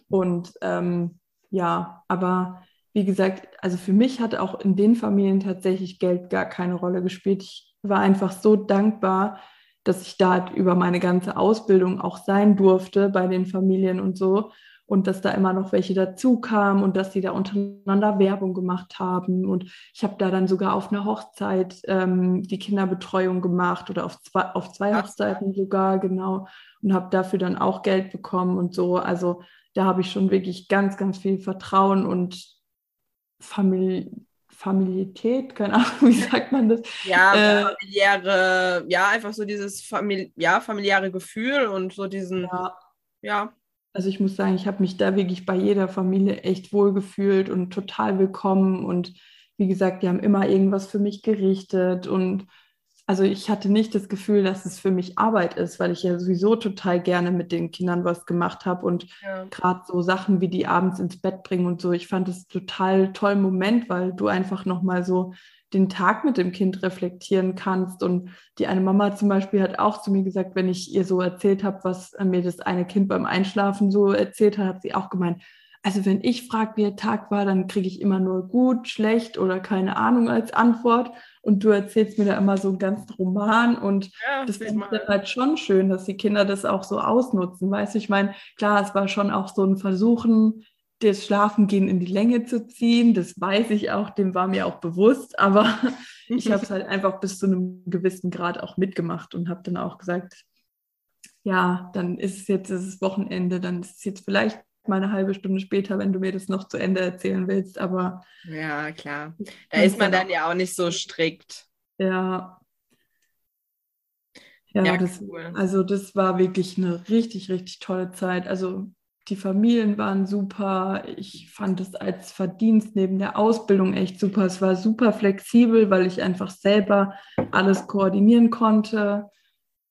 Und ähm, ja, aber wie gesagt, also für mich hat auch in den Familien tatsächlich Geld gar keine Rolle gespielt. Ich war einfach so dankbar, dass ich da über meine ganze Ausbildung auch sein durfte bei den Familien und so und dass da immer noch welche dazu kamen und dass die da untereinander Werbung gemacht haben. Und ich habe da dann sogar auf einer Hochzeit ähm, die Kinderbetreuung gemacht oder auf zwei, auf zwei Hochzeiten sogar, genau. Und habe dafür dann auch Geld bekommen und so. Also da habe ich schon wirklich ganz, ganz viel Vertrauen und Familie. Familität, keine Ahnung, wie sagt man das? Ja, äh, familiäre, ja, einfach so dieses Famili ja, familiäre Gefühl und so diesen, ja, ja also ich muss sagen, ich habe mich da wirklich bei jeder Familie echt wohl gefühlt und total willkommen. Und wie gesagt, die haben immer irgendwas für mich gerichtet. Und also ich hatte nicht das Gefühl, dass es für mich Arbeit ist, weil ich ja sowieso total gerne mit den Kindern was gemacht habe. Und ja. gerade so Sachen wie die abends ins Bett bringen und so, ich fand es total tollen Moment, weil du einfach nochmal so den Tag mit dem Kind reflektieren kannst. Und die eine Mama zum Beispiel hat auch zu mir gesagt, wenn ich ihr so erzählt habe, was mir das eine Kind beim Einschlafen so erzählt hat, hat sie auch gemeint, also wenn ich frage, wie der Tag war, dann kriege ich immer nur gut, schlecht oder keine Ahnung als Antwort. Und du erzählst mir da immer so einen ganzen Roman. Und ja, das finde ich dann halt schon schön, dass die Kinder das auch so ausnutzen. Weißt du, ich meine, klar, es war schon auch so ein Versuchen, das Schlafengehen in die Länge zu ziehen. Das weiß ich auch, dem war mir auch bewusst, aber ich habe es halt einfach bis zu einem gewissen Grad auch mitgemacht und habe dann auch gesagt, ja, dann ist es jetzt ist es Wochenende, dann ist es jetzt vielleicht mal eine halbe Stunde später, wenn du mir das noch zu Ende erzählen willst, aber ja, klar. Da ist man dann ja auch nicht so strikt. Ja. Ja, ja das, cool. also das war wirklich eine richtig, richtig tolle Zeit. Also die Familien waren super. Ich fand es als Verdienst neben der Ausbildung echt super. Es war super flexibel, weil ich einfach selber alles koordinieren konnte.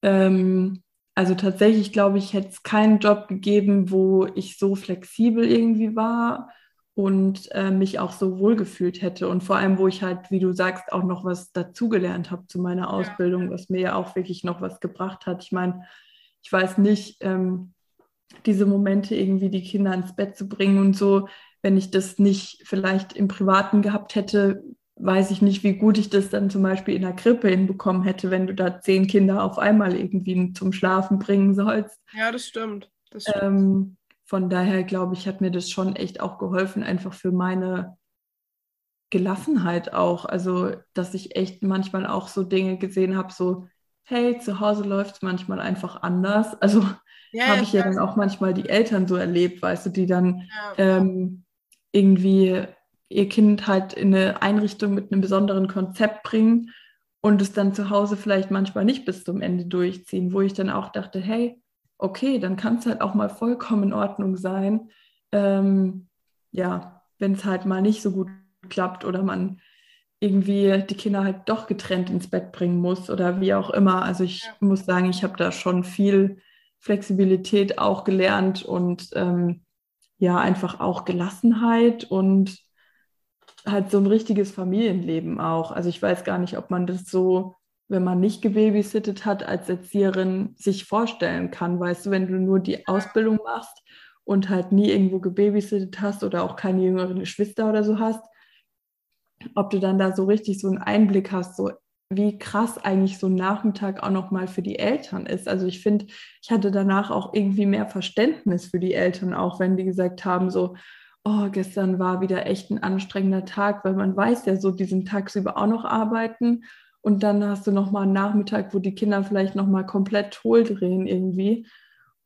Ähm, also tatsächlich glaube ich, hätte es keinen Job gegeben, wo ich so flexibel irgendwie war und äh, mich auch so wohlgefühlt hätte. Und vor allem, wo ich halt, wie du sagst, auch noch was dazugelernt habe zu meiner Ausbildung, was mir ja auch wirklich noch was gebracht hat. Ich meine, ich weiß nicht, ähm, diese Momente irgendwie die Kinder ins Bett zu bringen und so. Wenn ich das nicht vielleicht im Privaten gehabt hätte, weiß ich nicht, wie gut ich das dann zum Beispiel in der Krippe hinbekommen hätte, wenn du da zehn Kinder auf einmal irgendwie zum Schlafen bringen sollst. Ja, das stimmt. Das stimmt. Ähm, von daher glaube ich, hat mir das schon echt auch geholfen, einfach für meine Gelassenheit auch. Also, dass ich echt manchmal auch so Dinge gesehen habe, so, hey, zu Hause läuft es manchmal einfach anders. Also ja, habe ich ja dann auch manchmal die Eltern so erlebt, weißt du, die dann ähm, irgendwie ihr Kind halt in eine Einrichtung mit einem besonderen Konzept bringen und es dann zu Hause vielleicht manchmal nicht bis zum Ende durchziehen, wo ich dann auch dachte, hey, okay, dann kann es halt auch mal vollkommen in Ordnung sein. Ähm, ja, wenn es halt mal nicht so gut klappt oder man irgendwie die Kinder halt doch getrennt ins Bett bringen muss oder wie auch immer. Also ich ja. muss sagen, ich habe da schon viel Flexibilität auch gelernt und ähm, ja, einfach auch Gelassenheit und halt so ein richtiges Familienleben auch. Also ich weiß gar nicht, ob man das so, wenn man nicht gebabysittet hat, als Erzieherin sich vorstellen kann. Weißt du, wenn du nur die Ausbildung machst und halt nie irgendwo gebabysittet hast oder auch keine jüngeren Geschwister oder so hast, ob du dann da so richtig so einen Einblick hast, so wie krass eigentlich so ein Nachmittag auch nochmal für die Eltern ist. Also ich finde, ich hatte danach auch irgendwie mehr Verständnis für die Eltern, auch wenn die gesagt haben, so, oh, gestern war wieder echt ein anstrengender Tag, weil man weiß ja so, die sind tagsüber auch noch arbeiten und dann hast du nochmal einen Nachmittag, wo die Kinder vielleicht nochmal komplett hohl drehen irgendwie.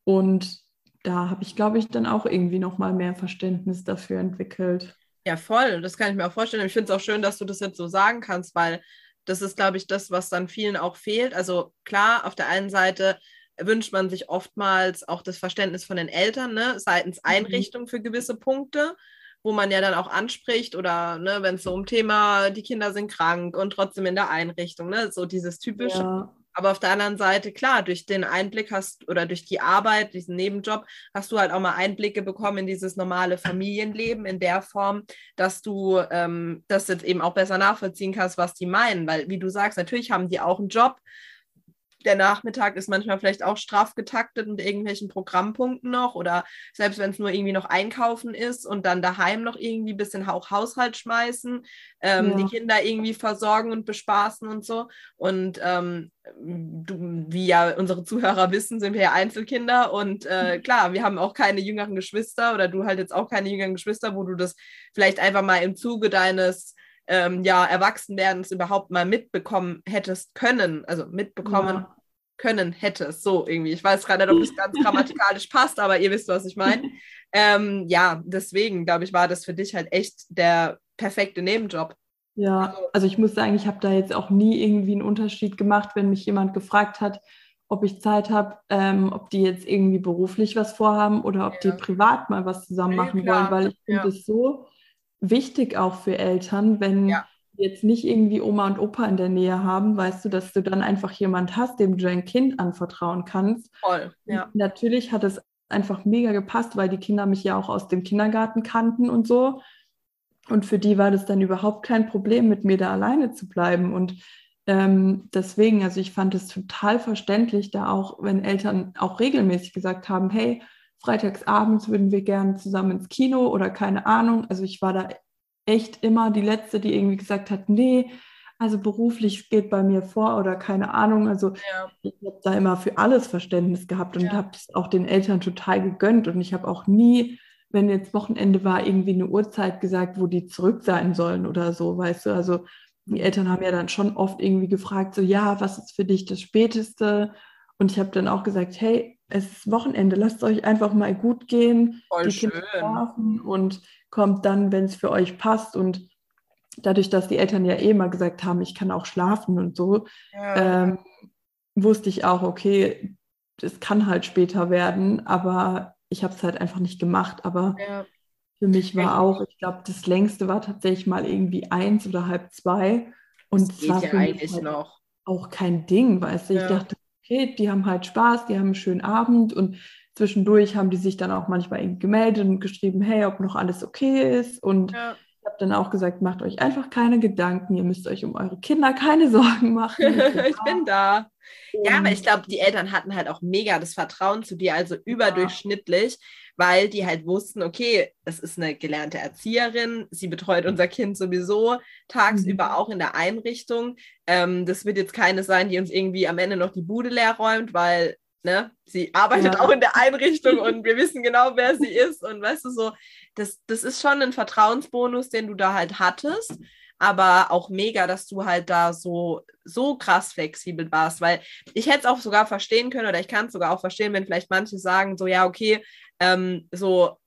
Und da habe ich, glaube ich, dann auch irgendwie nochmal mehr Verständnis dafür entwickelt. Ja, voll. Das kann ich mir auch vorstellen. Ich finde es auch schön, dass du das jetzt so sagen kannst, weil das ist, glaube ich, das, was dann vielen auch fehlt. Also klar, auf der einen Seite wünscht man sich oftmals auch das Verständnis von den Eltern, ne, seitens mhm. Einrichtung für gewisse Punkte, wo man ja dann auch anspricht oder ne, wenn es so um Thema, die Kinder sind krank und trotzdem in der Einrichtung, ne, so dieses typische. Ja. Aber auf der anderen Seite, klar, durch den Einblick hast oder durch die Arbeit, diesen Nebenjob, hast du halt auch mal Einblicke bekommen in dieses normale Familienleben in der Form, dass du ähm, das jetzt eben auch besser nachvollziehen kannst, was die meinen. Weil, wie du sagst, natürlich haben die auch einen Job der Nachmittag ist manchmal vielleicht auch straff getaktet mit irgendwelchen Programmpunkten noch oder selbst wenn es nur irgendwie noch einkaufen ist und dann daheim noch irgendwie ein bisschen auch Haushalt schmeißen, ähm, ja. die Kinder irgendwie versorgen und bespaßen und so. Und ähm, du, wie ja unsere Zuhörer wissen, sind wir ja Einzelkinder und äh, klar, wir haben auch keine jüngeren Geschwister oder du halt jetzt auch keine jüngeren Geschwister, wo du das vielleicht einfach mal im Zuge deines ähm, ja, Erwachsenwerdens überhaupt mal mitbekommen hättest können, also mitbekommen ja können hättest. So irgendwie. Ich weiß gerade nicht, ob das ganz grammatikalisch passt, aber ihr wisst, was ich meine. Ähm, ja, deswegen, glaube ich, war das für dich halt echt der perfekte Nebenjob. Ja, also, also ich muss sagen, ich habe da jetzt auch nie irgendwie einen Unterschied gemacht, wenn mich jemand gefragt hat, ob ich Zeit habe, ähm, ob die jetzt irgendwie beruflich was vorhaben oder ob ja. die privat mal was zusammen machen ja, wollen, weil ich finde es ja. so wichtig auch für Eltern, wenn jetzt nicht irgendwie Oma und Opa in der Nähe haben, weißt du, dass du dann einfach jemand hast, dem du dein Kind anvertrauen kannst. Voll, ja. Natürlich hat es einfach mega gepasst, weil die Kinder mich ja auch aus dem Kindergarten kannten und so. Und für die war das dann überhaupt kein Problem, mit mir da alleine zu bleiben. Und ähm, deswegen, also ich fand es total verständlich, da auch, wenn Eltern auch regelmäßig gesagt haben, hey, freitagsabends würden wir gerne zusammen ins Kino oder keine Ahnung. Also ich war da echt immer die Letzte, die irgendwie gesagt hat, nee, also beruflich geht bei mir vor oder keine Ahnung. Also ja. ich habe da immer für alles Verständnis gehabt und ja. habe das auch den Eltern total gegönnt. Und ich habe auch nie, wenn jetzt Wochenende war, irgendwie eine Uhrzeit gesagt, wo die zurück sein sollen oder so, weißt du. Also die Eltern haben ja dann schon oft irgendwie gefragt, so ja, was ist für dich das Späteste? Und ich habe dann auch gesagt, hey, es ist Wochenende, lasst euch einfach mal gut gehen, Voll die schön. Kinder schlafen und kommt dann, wenn es für euch passt. Und dadurch, dass die Eltern ja eh mal gesagt haben, ich kann auch schlafen und so, ja. ähm, wusste ich auch, okay, das kann halt später werden, aber ich habe es halt einfach nicht gemacht. Aber ja. für mich war auch, ich glaube, das längste war tatsächlich mal irgendwie eins oder halb zwei. Und es war für mich halt noch. auch kein Ding, weißt du. Ja. Ich dachte, okay, die haben halt Spaß, die haben einen schönen Abend und zwischendurch haben die sich dann auch manchmal gemeldet und geschrieben, hey, ob noch alles okay ist. Und ja. ich habe dann auch gesagt, macht euch einfach keine Gedanken, ihr müsst euch um eure Kinder keine Sorgen machen. ich bin da. Ja, aber ich glaube, die Eltern hatten halt auch mega das Vertrauen zu dir, also überdurchschnittlich, weil die halt wussten, okay, es ist eine gelernte Erzieherin, sie betreut unser Kind sowieso tagsüber mhm. auch in der Einrichtung. Ähm, das wird jetzt keine sein, die uns irgendwie am Ende noch die Bude leer räumt, weil ne, sie arbeitet ja. auch in der Einrichtung und wir wissen genau, wer sie ist. Und weißt du so, das, das ist schon ein Vertrauensbonus, den du da halt hattest. aber auch mega, dass du halt da so, so krass flexibel warst, weil ich hätte es auch sogar verstehen können oder ich kann es sogar auch verstehen, wenn vielleicht manche sagen, so, ja, okay, ähm, so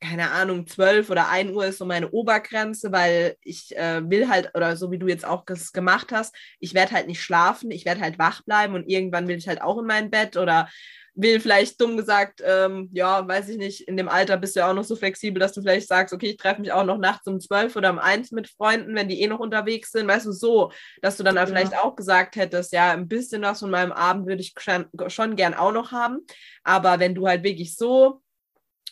keine Ahnung, 12 oder 1 Uhr ist so meine Obergrenze, weil ich äh, will halt, oder so wie du jetzt auch das gemacht hast, ich werde halt nicht schlafen, ich werde halt wach bleiben und irgendwann will ich halt auch in mein Bett oder will vielleicht dumm gesagt, ähm, ja, weiß ich nicht, in dem Alter bist du ja auch noch so flexibel, dass du vielleicht sagst, okay, ich treffe mich auch noch nachts um 12 oder um 1 mit Freunden, wenn die eh noch unterwegs sind, weißt du, so, dass du dann ja. vielleicht auch gesagt hättest, ja, ein bisschen was von meinem Abend würde ich schon, schon gern auch noch haben, aber wenn du halt wirklich so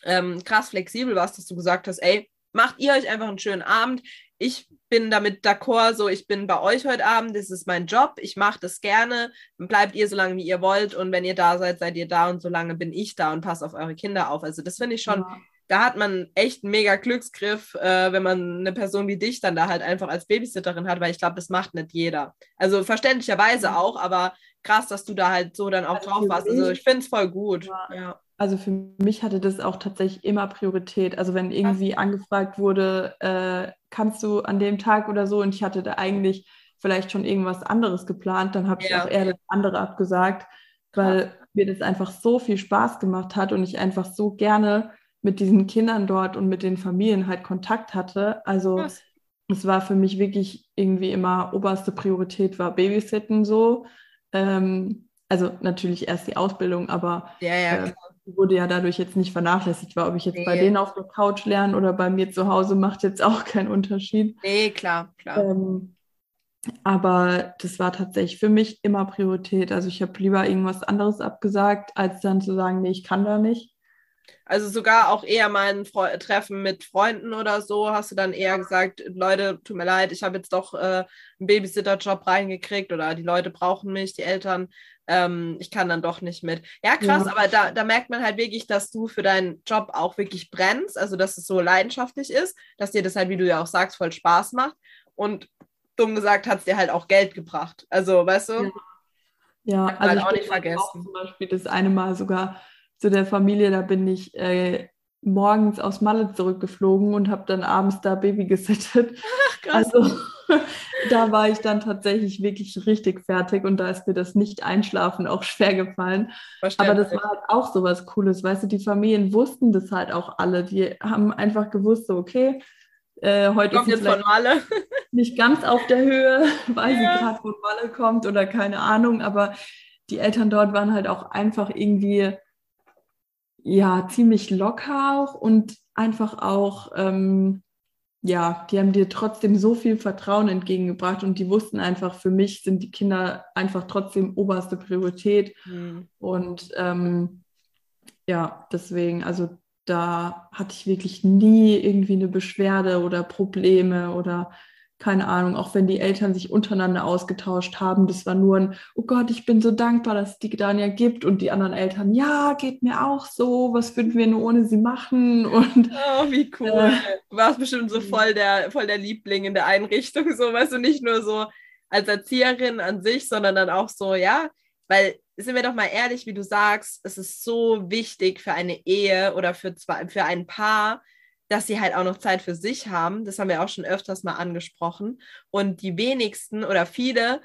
ähm, krass flexibel warst, dass du gesagt hast, ey, macht ihr euch einfach einen schönen Abend. Ich bin damit d'accord, so ich bin bei euch heute Abend, das ist mein Job, ich mache das gerne, bleibt ihr so lange, wie ihr wollt und wenn ihr da seid, seid ihr da und so lange bin ich da und passe auf eure Kinder auf. Also das finde ich schon, ja. da hat man echt einen mega Glücksgriff, äh, wenn man eine Person wie dich dann da halt einfach als Babysitterin hat, weil ich glaube, das macht nicht jeder. Also verständlicherweise auch, aber krass, dass du da halt so dann auch also drauf warst. Also ich finde es voll gut. Ja. ja. Also für mich hatte das auch tatsächlich immer Priorität. Also wenn irgendwie angefragt wurde, äh, kannst du an dem Tag oder so, und ich hatte da eigentlich vielleicht schon irgendwas anderes geplant, dann habe ich ja. auch eher das andere abgesagt, weil Krass. mir das einfach so viel Spaß gemacht hat und ich einfach so gerne mit diesen Kindern dort und mit den Familien halt Kontakt hatte. Also Krass. es war für mich wirklich irgendwie immer oberste Priorität war Babysitten so. Ähm, also natürlich erst die Ausbildung, aber ja, ja, äh, wurde ja dadurch jetzt nicht vernachlässigt war. Ob ich jetzt nee. bei denen auf der Couch lerne oder bei mir zu Hause, macht jetzt auch keinen Unterschied. Nee, klar, klar. Ähm, aber das war tatsächlich für mich immer Priorität. Also ich habe lieber irgendwas anderes abgesagt, als dann zu sagen, nee, ich kann da nicht. Also sogar auch eher mal ein Fre Treffen mit Freunden oder so, hast du dann eher gesagt, Leute, tut mir leid, ich habe jetzt doch äh, einen Babysitter-Job reingekriegt oder die Leute brauchen mich, die Eltern ähm, ich kann dann doch nicht mit. Ja, krass, ja. aber da, da merkt man halt wirklich, dass du für deinen Job auch wirklich brennst, also dass es so leidenschaftlich ist, dass dir das halt, wie du ja auch sagst, voll Spaß macht. Und dumm gesagt hat es dir halt auch Geld gebracht. Also, weißt du? Ja, ja also halt auch nicht vergessen. Auch zum Beispiel das eine Mal sogar zu der Familie, da bin ich äh, morgens aus Malle zurückgeflogen und habe dann abends da Baby gesittet. Ach, krass. Also da war ich dann tatsächlich wirklich richtig fertig und da ist mir das Nicht-Einschlafen auch schwer gefallen. Aber das war halt auch so was Cooles, weißt du, die Familien wussten das halt auch alle. Die haben einfach gewusst, so, okay, äh, heute kommt ist jetzt von Malle. nicht ganz auf der Höhe, weil ja. sie gerade von Malle kommt oder keine Ahnung, aber die Eltern dort waren halt auch einfach irgendwie ja ziemlich locker auch und einfach auch ähm, ja, die haben dir trotzdem so viel Vertrauen entgegengebracht und die wussten einfach, für mich sind die Kinder einfach trotzdem oberste Priorität. Mhm. Und ähm, ja, deswegen, also da hatte ich wirklich nie irgendwie eine Beschwerde oder Probleme oder keine Ahnung, auch wenn die Eltern sich untereinander ausgetauscht haben, das war nur ein, oh Gott, ich bin so dankbar, dass es die Dania gibt und die anderen Eltern, ja, geht mir auch so, was würden wir nur ohne sie machen und oh, wie cool. Äh, du warst bestimmt so voll der, voll der Liebling in der Einrichtung, so, weißt du, nicht nur so als Erzieherin an sich, sondern dann auch so, ja, weil sind wir doch mal ehrlich, wie du sagst, es ist so wichtig für eine Ehe oder für, zwei, für ein Paar, dass sie halt auch noch Zeit für sich haben. Das haben wir auch schon öfters mal angesprochen. Und die wenigsten oder viele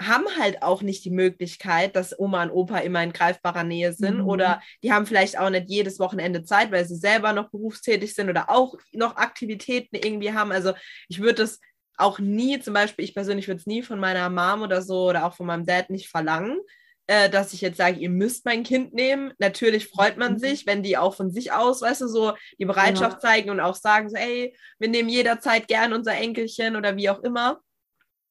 haben halt auch nicht die Möglichkeit, dass Oma und Opa immer in greifbarer Nähe sind mhm. oder die haben vielleicht auch nicht jedes Wochenende Zeit, weil sie selber noch berufstätig sind oder auch noch Aktivitäten irgendwie haben. Also ich würde das auch nie, zum Beispiel, ich persönlich würde es nie von meiner Mom oder so oder auch von meinem Dad nicht verlangen, äh, dass ich jetzt sage, ihr müsst mein Kind nehmen. Natürlich freut man mhm. sich, wenn die auch von sich aus, weißt du, so die Bereitschaft ja. zeigen und auch sagen, so, ey, wir nehmen jederzeit gern unser Enkelchen oder wie auch immer.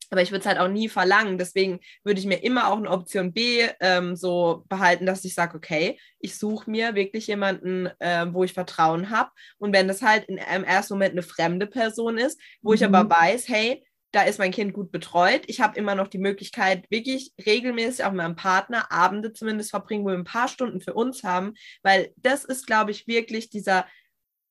Aber ich würde es halt auch nie verlangen. Deswegen würde ich mir immer auch eine Option B ähm, so behalten, dass ich sage, okay, ich suche mir wirklich jemanden, äh, wo ich Vertrauen habe. Und wenn das halt in, im ersten Moment eine fremde Person ist, wo mhm. ich aber weiß, hey, da ist mein Kind gut betreut. Ich habe immer noch die Möglichkeit, wirklich regelmäßig auch mit meinem Partner Abende zumindest verbringen, wo wir ein paar Stunden für uns haben, weil das ist, glaube ich, wirklich dieser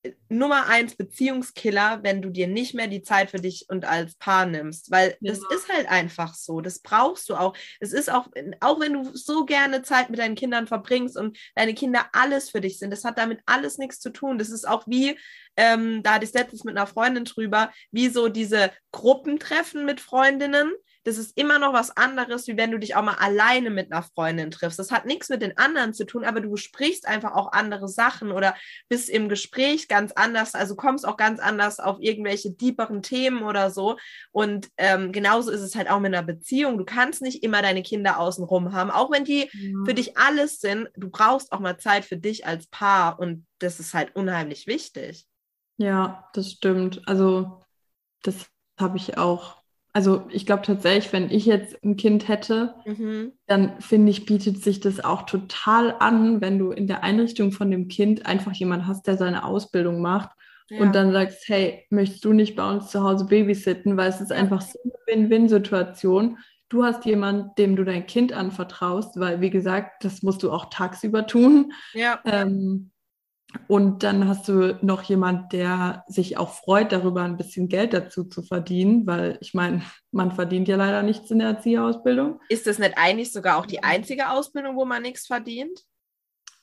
äh, Nummer eins Beziehungskiller, wenn du dir nicht mehr die Zeit für dich und als Paar nimmst, weil ja. das ist halt einfach so. Das brauchst du auch. Es ist auch, auch wenn du so gerne Zeit mit deinen Kindern verbringst und deine Kinder alles für dich sind, das hat damit alles nichts zu tun. Das ist auch wie ähm, da hatte ich letztens mit einer Freundin drüber, wie so diese Gruppentreffen mit Freundinnen das ist immer noch was anderes, wie wenn du dich auch mal alleine mit einer Freundin triffst. Das hat nichts mit den anderen zu tun, aber du sprichst einfach auch andere Sachen oder bist im Gespräch ganz anders, also kommst auch ganz anders auf irgendwelche deeperen Themen oder so. Und ähm, genauso ist es halt auch mit einer Beziehung. Du kannst nicht immer deine Kinder außenrum haben, auch wenn die ja. für dich alles sind. Du brauchst auch mal Zeit für dich als Paar und das ist halt unheimlich wichtig. Ja, das stimmt. Also das habe ich auch also ich glaube tatsächlich, wenn ich jetzt ein Kind hätte, mhm. dann finde ich, bietet sich das auch total an, wenn du in der Einrichtung von dem Kind einfach jemanden hast, der seine Ausbildung macht ja. und dann sagst, hey, möchtest du nicht bei uns zu Hause babysitten, weil es ist einfach so eine Win-Win-Situation. Du hast jemanden, dem du dein Kind anvertraust, weil, wie gesagt, das musst du auch tagsüber tun. Ja. Ähm, und dann hast du noch jemand, der sich auch freut, darüber ein bisschen Geld dazu zu verdienen, weil ich meine, man verdient ja leider nichts in der Erzieherausbildung. Ist das nicht eigentlich sogar auch die einzige Ausbildung, wo man nichts verdient?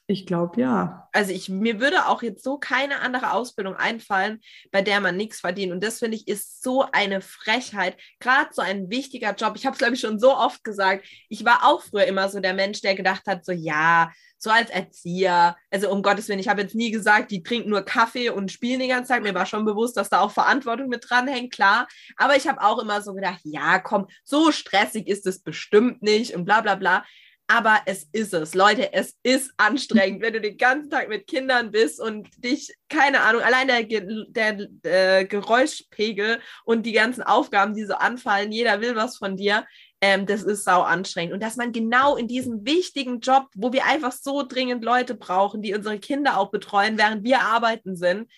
Ich glaube ja. Also ich, mir würde auch jetzt so keine andere Ausbildung einfallen, bei der man nichts verdient. Und das finde ich ist so eine Frechheit. Gerade so ein wichtiger Job. Ich habe es, glaube ich, schon so oft gesagt. Ich war auch früher immer so der Mensch, der gedacht hat, so ja, so als Erzieher, also um Gottes Willen, ich habe jetzt nie gesagt, die trinken nur Kaffee und spielen die ganze Zeit. Mir war schon bewusst, dass da auch Verantwortung mit dranhängt, klar. Aber ich habe auch immer so gedacht, ja, komm, so stressig ist es bestimmt nicht und bla bla bla. Aber es ist es. Leute, es ist anstrengend, wenn du den ganzen Tag mit Kindern bist und dich, keine Ahnung, allein der, der, der äh, Geräuschpegel und die ganzen Aufgaben, die so anfallen, jeder will was von dir ähm, das ist sau anstrengend. Und dass man genau in diesem wichtigen Job, wo wir einfach so dringend Leute brauchen, die unsere Kinder auch betreuen, während wir arbeiten sind,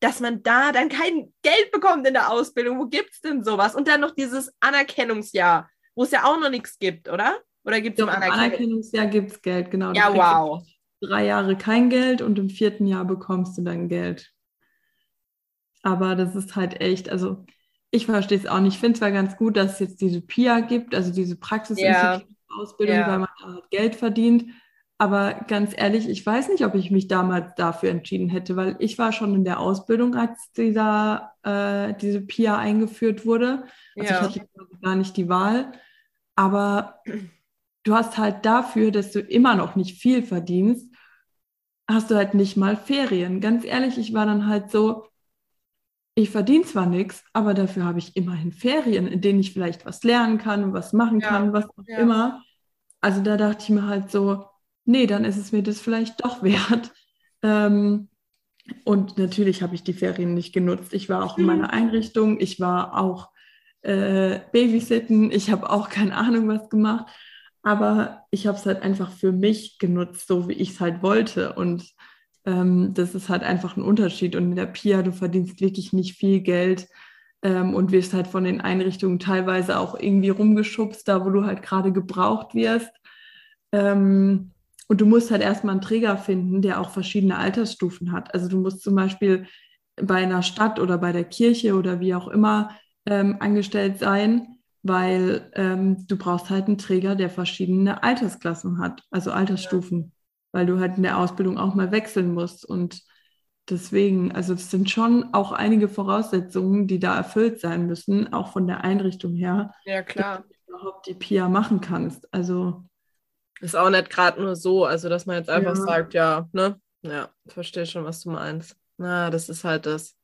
dass man da dann kein Geld bekommt in der Ausbildung. Wo gibt es denn sowas? Und dann noch dieses Anerkennungsjahr, wo es ja auch noch nichts gibt, oder? Oder gibt es im Anerkennungs Anerkennungsjahr gibt es Geld, genau. Ja, wow. Drei Jahre kein Geld und im vierten Jahr bekommst du dann Geld. Aber das ist halt echt, also ich verstehe es auch nicht. Ich finde es zwar ganz gut, dass es jetzt diese PIA gibt, also diese Praxisausbildung, ja. weil man da halt Geld verdient. Aber ganz ehrlich, ich weiß nicht, ob ich mich damals dafür entschieden hätte, weil ich war schon in der Ausbildung, als dieser, äh, diese PIA eingeführt wurde. Also ja. ich hatte gar nicht die Wahl. Aber du hast halt dafür, dass du immer noch nicht viel verdienst, hast du halt nicht mal Ferien. Ganz ehrlich, ich war dann halt so, ich verdiene zwar nichts, aber dafür habe ich immerhin Ferien, in denen ich vielleicht was lernen kann, was machen ja, kann, was auch ja. immer. Also da dachte ich mir halt so, nee, dann ist es mir das vielleicht doch wert. Ähm, und natürlich habe ich die Ferien nicht genutzt. Ich war auch in meiner Einrichtung, ich war auch äh, Babysitten, ich habe auch keine Ahnung was gemacht, aber ich habe es halt einfach für mich genutzt, so wie ich es halt wollte. Und ähm, das ist halt einfach ein Unterschied. Und in der PIA, du verdienst wirklich nicht viel Geld ähm, und wirst halt von den Einrichtungen teilweise auch irgendwie rumgeschubst, da wo du halt gerade gebraucht wirst. Ähm, und du musst halt erstmal einen Träger finden, der auch verschiedene Altersstufen hat. Also du musst zum Beispiel bei einer Stadt oder bei der Kirche oder wie auch immer ähm, angestellt sein, weil ähm, du brauchst halt einen Träger, der verschiedene Altersklassen hat, also Altersstufen weil du halt in der Ausbildung auch mal wechseln musst. Und deswegen, also es sind schon auch einige Voraussetzungen, die da erfüllt sein müssen, auch von der Einrichtung her. Ja, klar. Dass du überhaupt die PIA machen kannst. Also. Ist auch nicht gerade nur so, also dass man jetzt einfach ja. sagt, ja, ne? Ja, verstehe schon, was du meinst. Na, das ist halt das.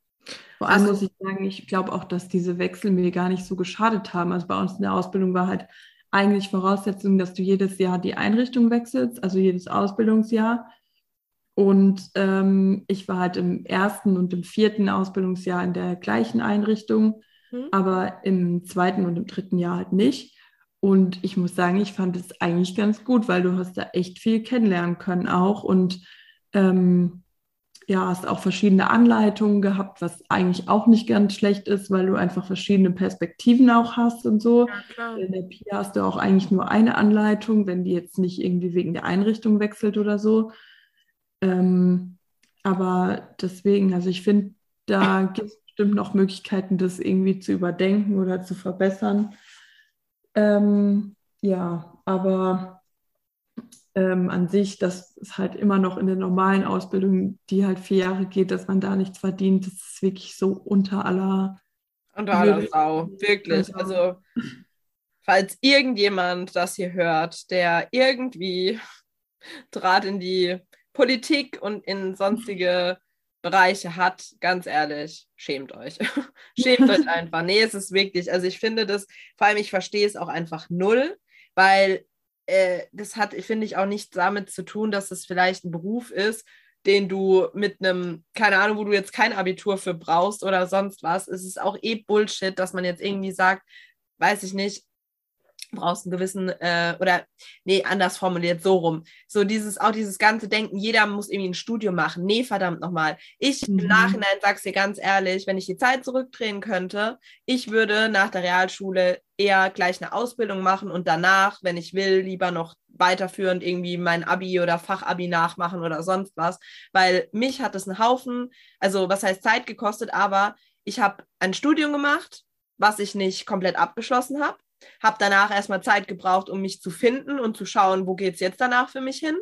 Vor allem also, muss ich sagen, ich glaube auch, dass diese Wechsel mir gar nicht so geschadet haben. Also bei uns in der Ausbildung war halt eigentlich Voraussetzung, dass du jedes Jahr die Einrichtung wechselst, also jedes Ausbildungsjahr. Und ähm, ich war halt im ersten und im vierten Ausbildungsjahr in der gleichen Einrichtung, mhm. aber im zweiten und im dritten Jahr halt nicht. Und ich muss sagen, ich fand es eigentlich ganz gut, weil du hast da echt viel kennenlernen können auch. Und ähm, ja, hast auch verschiedene Anleitungen gehabt, was eigentlich auch nicht ganz schlecht ist, weil du einfach verschiedene Perspektiven auch hast und so. Ja, In der PIA hast du auch eigentlich nur eine Anleitung, wenn die jetzt nicht irgendwie wegen der Einrichtung wechselt oder so. Ähm, aber deswegen, also ich finde, da gibt es bestimmt noch Möglichkeiten, das irgendwie zu überdenken oder zu verbessern. Ähm, ja, aber ähm, an sich, dass es halt immer noch in der normalen Ausbildung, die halt vier Jahre geht, dass man da nichts verdient. Das ist wirklich so unter aller. Unter aller Sau, wirklich. Also, falls irgendjemand das hier hört, der irgendwie Draht in die Politik und in sonstige Bereiche hat, ganz ehrlich, schämt euch. schämt euch einfach. Nee, es ist wirklich, also ich finde das, vor allem ich verstehe es auch einfach null, weil äh, das hat, finde ich, auch nichts damit zu tun, dass es vielleicht ein Beruf ist, den du mit einem, keine Ahnung, wo du jetzt kein Abitur für brauchst oder sonst was. Es ist auch eh Bullshit, dass man jetzt irgendwie sagt, weiß ich nicht, brauchst einen gewissen, äh, oder nee, anders formuliert, so rum. So dieses, auch dieses ganze Denken, jeder muss irgendwie ein Studium machen. Nee, verdammt nochmal. Ich mhm. im Nachhinein sag's dir ganz ehrlich, wenn ich die Zeit zurückdrehen könnte, ich würde nach der Realschule eher gleich eine Ausbildung machen und danach, wenn ich will, lieber noch weiterführend irgendwie mein Abi oder Fachabi nachmachen oder sonst was, weil mich hat es einen Haufen, also was heißt Zeit gekostet, aber ich habe ein Studium gemacht, was ich nicht komplett abgeschlossen habe habe danach erstmal Zeit gebraucht, um mich zu finden und zu schauen, wo geht es jetzt danach für mich hin.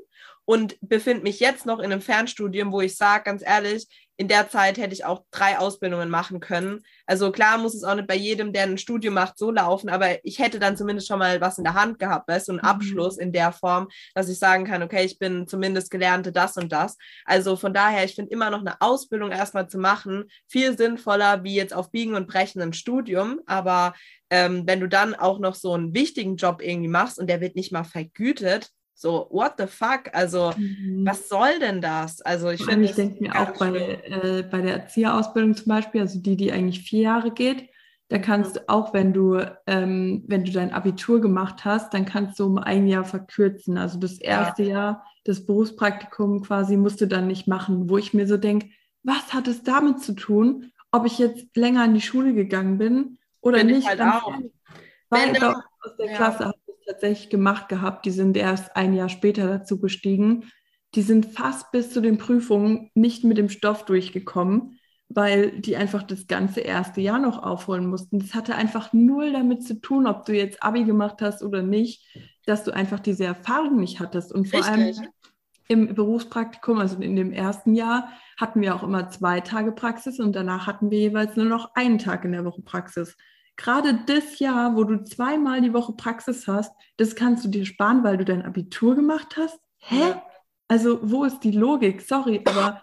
Und befinde mich jetzt noch in einem Fernstudium, wo ich sage, ganz ehrlich, in der Zeit hätte ich auch drei Ausbildungen machen können. Also klar muss es auch nicht bei jedem, der ein Studium macht, so laufen, aber ich hätte dann zumindest schon mal was in der Hand gehabt, weißt du, einen mhm. Abschluss in der Form, dass ich sagen kann, okay, ich bin zumindest gelernte das und das. Also von daher, ich finde immer noch eine Ausbildung erstmal zu machen viel sinnvoller wie jetzt auf Biegen und Brechen ein Studium. Aber ähm, wenn du dann auch noch so einen wichtigen Job irgendwie machst und der wird nicht mal vergütet, so, what the fuck? Also, mhm. was soll denn das? Also, ich finde. Ich denke mir auch bei, äh, bei der Erzieherausbildung zum Beispiel, also die, die eigentlich vier Jahre geht, da kannst du auch, wenn du, ähm, wenn du dein Abitur gemacht hast, dann kannst du um ein Jahr verkürzen. Also das erste ja. Jahr, das Berufspraktikum quasi musst du dann nicht machen, wo ich mir so denke, was hat es damit zu tun, ob ich jetzt länger in die Schule gegangen bin oder bin nicht? Ich halt auch. Weil wenn aus der ja. Klasse tatsächlich gemacht gehabt. Die sind erst ein Jahr später dazu gestiegen. Die sind fast bis zu den Prüfungen nicht mit dem Stoff durchgekommen, weil die einfach das ganze erste Jahr noch aufholen mussten. Das hatte einfach null damit zu tun, ob du jetzt Abi gemacht hast oder nicht, dass du einfach diese Erfahrung nicht hattest. Und vor Richtig. allem im Berufspraktikum, also in dem ersten Jahr, hatten wir auch immer zwei Tage Praxis und danach hatten wir jeweils nur noch einen Tag in der Woche Praxis gerade das Jahr, wo du zweimal die Woche Praxis hast, das kannst du dir sparen, weil du dein Abitur gemacht hast? Hä? Also, wo ist die Logik? Sorry, aber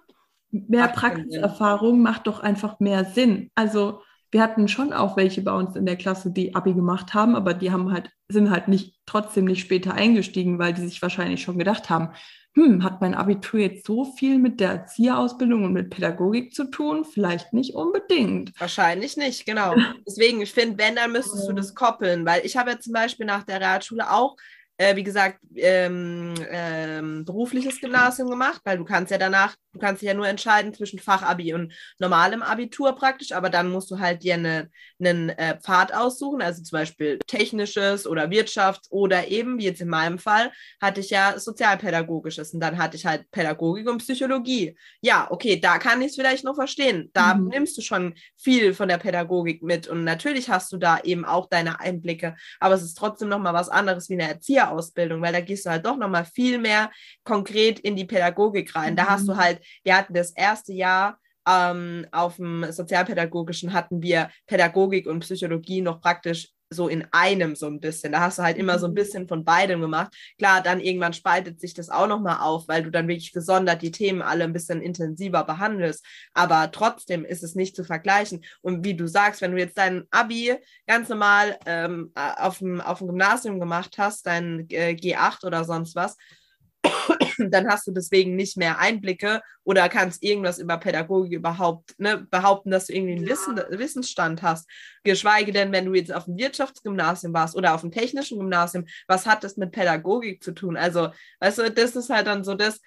mehr Praxiserfahrung macht doch einfach mehr Sinn. Also, wir hatten schon auch welche bei uns in der Klasse, die Abi gemacht haben, aber die haben halt, sind halt nicht trotzdem nicht später eingestiegen, weil die sich wahrscheinlich schon gedacht haben, hm, hat mein Abitur jetzt so viel mit der Erzieherausbildung und mit Pädagogik zu tun? Vielleicht nicht unbedingt. Wahrscheinlich nicht, genau. Deswegen, ich finde, wenn, dann müsstest du das koppeln, weil ich habe ja zum Beispiel nach der Realschule auch äh, wie gesagt, ähm, ähm, berufliches Gymnasium gemacht, weil du kannst ja danach, du kannst dich ja nur entscheiden zwischen Fachabi und normalem Abitur praktisch, aber dann musst du halt dir einen eine, äh, Pfad aussuchen, also zum Beispiel technisches oder Wirtschaft oder eben, wie jetzt in meinem Fall, hatte ich ja sozialpädagogisches und dann hatte ich halt Pädagogik und Psychologie. Ja, okay, da kann ich es vielleicht noch verstehen. Da mhm. nimmst du schon viel von der Pädagogik mit und natürlich hast du da eben auch deine Einblicke, aber es ist trotzdem nochmal was anderes wie eine Erzieher Ausbildung, weil da gehst du halt doch nochmal viel mehr konkret in die Pädagogik rein. Mhm. Da hast du mhm. halt, wir hatten das erste Jahr ähm, auf dem Sozialpädagogischen hatten wir Pädagogik und Psychologie noch praktisch so in einem so ein bisschen. Da hast du halt immer so ein mhm. bisschen von beidem gemacht. Klar, dann irgendwann spaltet sich das auch nochmal auf, weil du dann wirklich gesondert die Themen alle ein bisschen intensiver behandelst. Aber trotzdem ist es nicht zu vergleichen. Und wie du sagst, wenn du jetzt dein Abi ganz normal ähm, auf, dem, auf dem Gymnasium gemacht hast, dein äh, G8 oder sonst was, dann hast du deswegen nicht mehr Einblicke oder kannst irgendwas über Pädagogik überhaupt ne, behaupten, dass du irgendwie einen. Wissen, Wissensstand hast. Geschweige denn, wenn du jetzt auf dem Wirtschaftsgymnasium warst oder auf dem technischen Gymnasium, was hat das mit Pädagogik zu tun? Also, weißt du, das ist halt dann so das,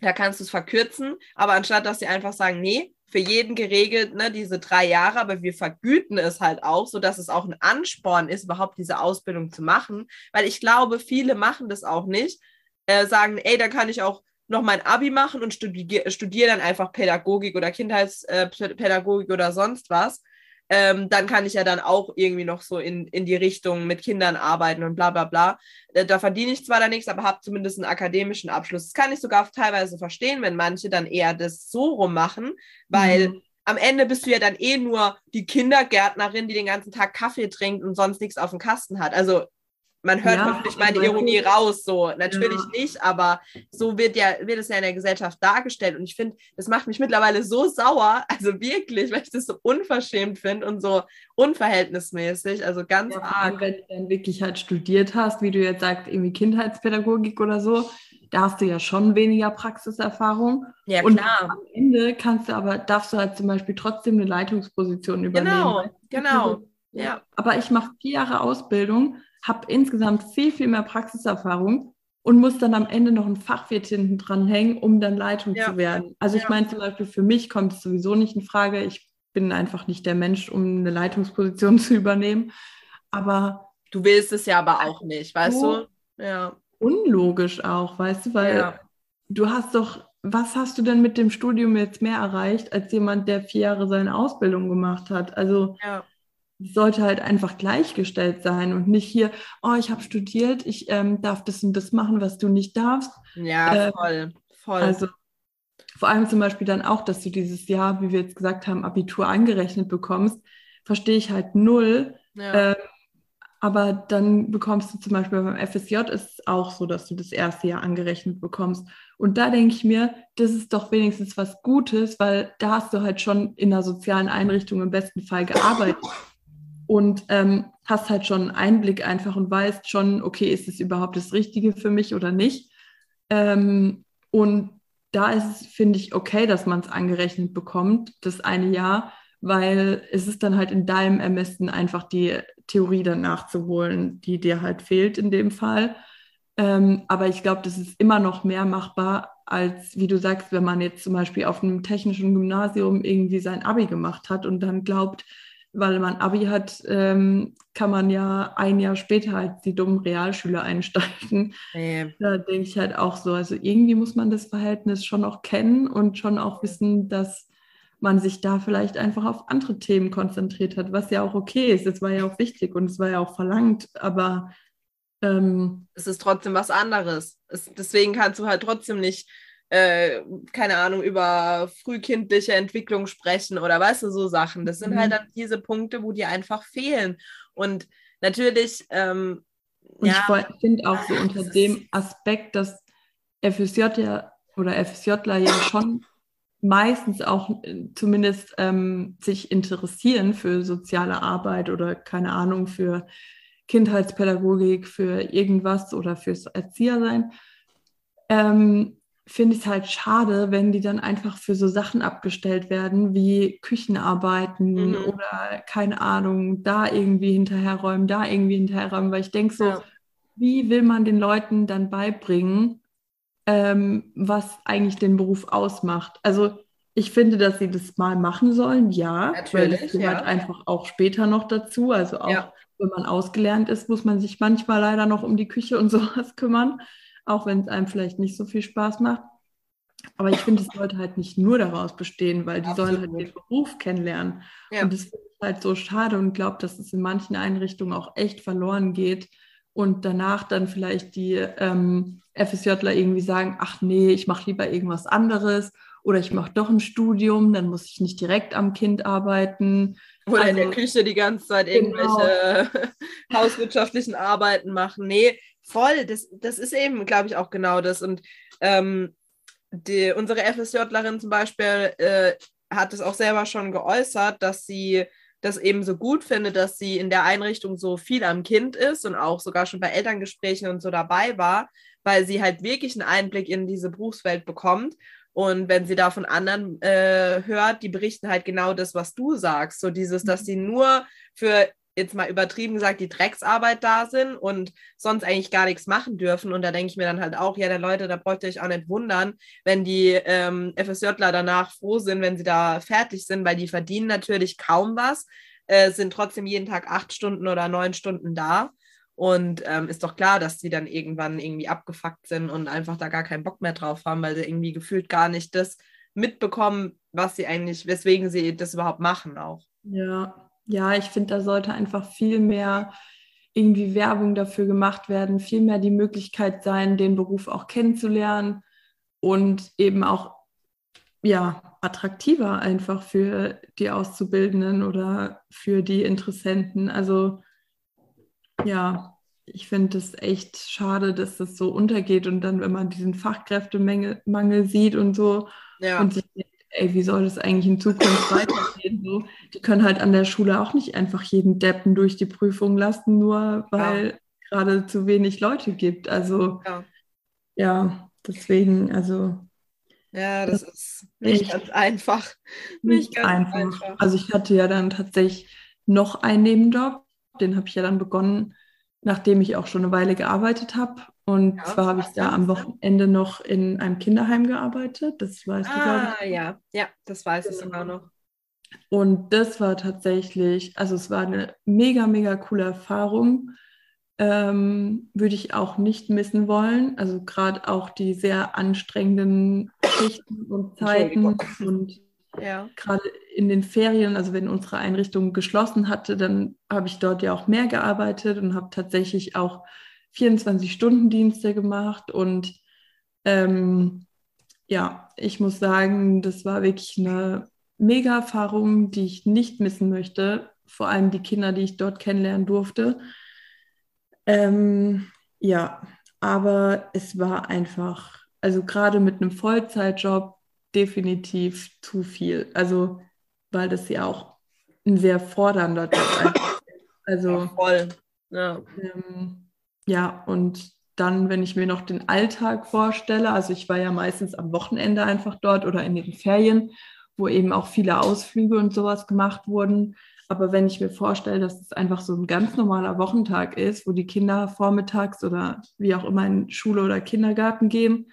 da kannst du es verkürzen, aber anstatt dass sie einfach sagen, nee, für jeden geregelt, ne, diese drei Jahre, aber wir vergüten es halt auch, sodass es auch ein Ansporn ist, überhaupt diese Ausbildung zu machen. Weil ich glaube, viele machen das auch nicht, äh, sagen, ey, da kann ich auch noch mein Abi machen und studiere studier dann einfach Pädagogik oder Kindheitspädagogik äh, oder sonst was. ähm, dann kann ich ja dann auch irgendwie noch so in, in die Richtung mit Kindern arbeiten und bla bla bla. Da, da verdiene ich zwar da nichts, aber habe zumindest einen akademischen Abschluss. Das kann ich sogar teilweise verstehen, wenn manche dann eher das so rum machen, weil mhm. am Ende bist du ja dann eh nur die Kindergärtnerin, die den ganzen Tag Kaffee trinkt und sonst nichts auf dem Kasten hat. Also man hört ja, hoffentlich meine Ironie raus, so natürlich ja. nicht, aber so wird ja wird es ja in der Gesellschaft dargestellt und ich finde, das macht mich mittlerweile so sauer, also wirklich, weil ich das so unverschämt finde und so unverhältnismäßig, also ganz ja, arg. Wenn du dann wirklich halt studiert hast, wie du jetzt sagst, irgendwie Kindheitspädagogik oder so, da hast du ja schon weniger Praxiserfahrung. Ja, und klar. am Ende kannst du aber, darfst du halt zum Beispiel trotzdem eine Leitungsposition übernehmen. Genau, genau. Ja. Aber ich mache vier Jahre Ausbildung habe insgesamt viel, viel mehr Praxiserfahrung und muss dann am Ende noch ein Fachwirt hinten dran hängen, um dann Leitung ja. zu werden. Also ich ja. meine zum Beispiel, für mich kommt es sowieso nicht in Frage. Ich bin einfach nicht der Mensch, um eine Leitungsposition zu übernehmen. Aber du willst es ja aber auch nicht, weißt so du? Ja. Unlogisch auch, weißt du, weil ja. du hast doch, was hast du denn mit dem Studium jetzt mehr erreicht als jemand, der vier Jahre seine Ausbildung gemacht hat? Also ja sollte halt einfach gleichgestellt sein und nicht hier, oh, ich habe studiert, ich ähm, darf das und das machen, was du nicht darfst. Ja, äh, voll, voll. Also vor allem zum Beispiel dann auch, dass du dieses Jahr, wie wir jetzt gesagt haben, Abitur angerechnet bekommst, verstehe ich halt null. Ja. Äh, aber dann bekommst du zum Beispiel beim FSJ ist es auch so, dass du das erste Jahr angerechnet bekommst. Und da denke ich mir, das ist doch wenigstens was Gutes, weil da hast du halt schon in einer sozialen Einrichtung im besten Fall gearbeitet und ähm, hast halt schon einen Einblick einfach und weißt schon, okay, ist es überhaupt das Richtige für mich oder nicht. Ähm, und da ist es, finde ich, okay, dass man es angerechnet bekommt, das eine Jahr, weil es ist dann halt in deinem Ermessen einfach die Theorie dann nachzuholen, die dir halt fehlt in dem Fall. Ähm, aber ich glaube, das ist immer noch mehr machbar, als wie du sagst, wenn man jetzt zum Beispiel auf einem technischen Gymnasium irgendwie sein Abi gemacht hat und dann glaubt, weil man Abi hat, ähm, kann man ja ein Jahr später als die dummen Realschüler einsteigen. Nee. Da denke ich halt auch so. Also irgendwie muss man das Verhältnis schon auch kennen und schon auch wissen, dass man sich da vielleicht einfach auf andere Themen konzentriert hat, was ja auch okay ist. Das war ja auch wichtig und es war ja auch verlangt, aber ähm, es ist trotzdem was anderes. Es, deswegen kannst du halt trotzdem nicht äh, keine Ahnung, über frühkindliche Entwicklung sprechen oder weißt du, so Sachen. Das sind halt mhm. halt dann diese Punkte, wo die einfach fehlen. Und natürlich, ähm, und ja, ich finde auch so unter dem Aspekt, dass FSJ ja oder FSJler ja schon meistens auch äh, zumindest ähm, sich interessieren für soziale Arbeit oder keine Ahnung für Kindheitspädagogik, für irgendwas oder fürs Erziehersein. Ähm, finde ich es halt schade, wenn die dann einfach für so Sachen abgestellt werden, wie Küchenarbeiten mhm. oder keine Ahnung, da irgendwie hinterherräumen, da irgendwie hinterherräumen, weil ich denke so, ja. wie will man den Leuten dann beibringen, ähm, was eigentlich den Beruf ausmacht? Also ich finde, dass sie das mal machen sollen, ja, Natürlich, weil das gehört ja. einfach auch später noch dazu. Also auch ja. wenn man ausgelernt ist, muss man sich manchmal leider noch um die Küche und sowas kümmern auch wenn es einem vielleicht nicht so viel Spaß macht. Aber ich finde, es sollte halt nicht nur daraus bestehen, weil die Absolut. sollen halt den Beruf kennenlernen. Ja. Und das finde ich halt so schade und glaube, dass es in manchen Einrichtungen auch echt verloren geht und danach dann vielleicht die ähm, FSJler irgendwie sagen, ach nee, ich mache lieber irgendwas anderes oder ich mache doch ein Studium, dann muss ich nicht direkt am Kind arbeiten. Oder also, in der also Küche die ganze Zeit irgendwelche genau. hauswirtschaftlichen Arbeiten machen. Nee, Voll, das, das ist eben, glaube ich, auch genau das. Und ähm, die, unsere FSJlerin zum Beispiel äh, hat es auch selber schon geäußert, dass sie das eben so gut findet, dass sie in der Einrichtung so viel am Kind ist und auch sogar schon bei Elterngesprächen und so dabei war, weil sie halt wirklich einen Einblick in diese Berufswelt bekommt. Und wenn sie da von anderen äh, hört, die berichten halt genau das, was du sagst. So dieses, dass mhm. sie nur für jetzt mal übertrieben gesagt, die Drecksarbeit da sind und sonst eigentlich gar nichts machen dürfen. Und da denke ich mir dann halt auch, ja, der Leute, da bräuchte ich auch nicht wundern, wenn die ähm, FSJler danach froh sind, wenn sie da fertig sind, weil die verdienen natürlich kaum was, äh, sind trotzdem jeden Tag acht Stunden oder neun Stunden da. Und ähm, ist doch klar, dass die dann irgendwann irgendwie abgefuckt sind und einfach da gar keinen Bock mehr drauf haben, weil sie irgendwie gefühlt gar nicht das mitbekommen, was sie eigentlich, weswegen sie das überhaupt machen auch. Ja, ja, ich finde, da sollte einfach viel mehr irgendwie Werbung dafür gemacht werden, viel mehr die Möglichkeit sein, den Beruf auch kennenzulernen und eben auch ja, attraktiver einfach für die Auszubildenden oder für die Interessenten. Also ja, ich finde es echt schade, dass das so untergeht und dann, wenn man diesen Fachkräftemangel sieht und so ja. und sich ey, wie soll das eigentlich in Zukunft weitergehen? So, die können halt an der Schule auch nicht einfach jeden Deppen durch die Prüfung lassen, nur weil ja. gerade zu wenig Leute gibt. Also ja, ja deswegen, also ja, das, das ist nicht ganz einfach. Nicht, nicht ganz einfach. einfach. Also ich hatte ja dann tatsächlich noch einen Nebenjob, den habe ich ja dann begonnen, nachdem ich auch schon eine Weile gearbeitet habe. Und ja, zwar habe ich da am Wochenende noch in einem Kinderheim gearbeitet. Das weißt ah, du, glaube ich. ja, ja, das weiß genau. ich sogar noch. Und das war tatsächlich, also es war eine mega, mega coole Erfahrung. Ähm, würde ich auch nicht missen wollen. Also gerade auch die sehr anstrengenden Schichten und Zeiten und ja. gerade in den Ferien, also wenn unsere Einrichtung geschlossen hatte, dann habe ich dort ja auch mehr gearbeitet und habe tatsächlich auch 24-Stunden-Dienste gemacht. Und ähm, ja, ich muss sagen, das war wirklich eine mega Erfahrung, die ich nicht missen möchte. Vor allem die Kinder, die ich dort kennenlernen durfte. Ähm, ja, aber es war einfach, also gerade mit einem Vollzeitjob definitiv zu viel. Also, weil das ja auch ein sehr fordernder Job ist. Also, ja, voll. Ja. Ähm, ja, und dann, wenn ich mir noch den Alltag vorstelle, also ich war ja meistens am Wochenende einfach dort oder in den Ferien, wo eben auch viele Ausflüge und sowas gemacht wurden. Aber wenn ich mir vorstelle, dass es einfach so ein ganz normaler Wochentag ist, wo die Kinder vormittags oder wie auch immer in Schule oder Kindergarten gehen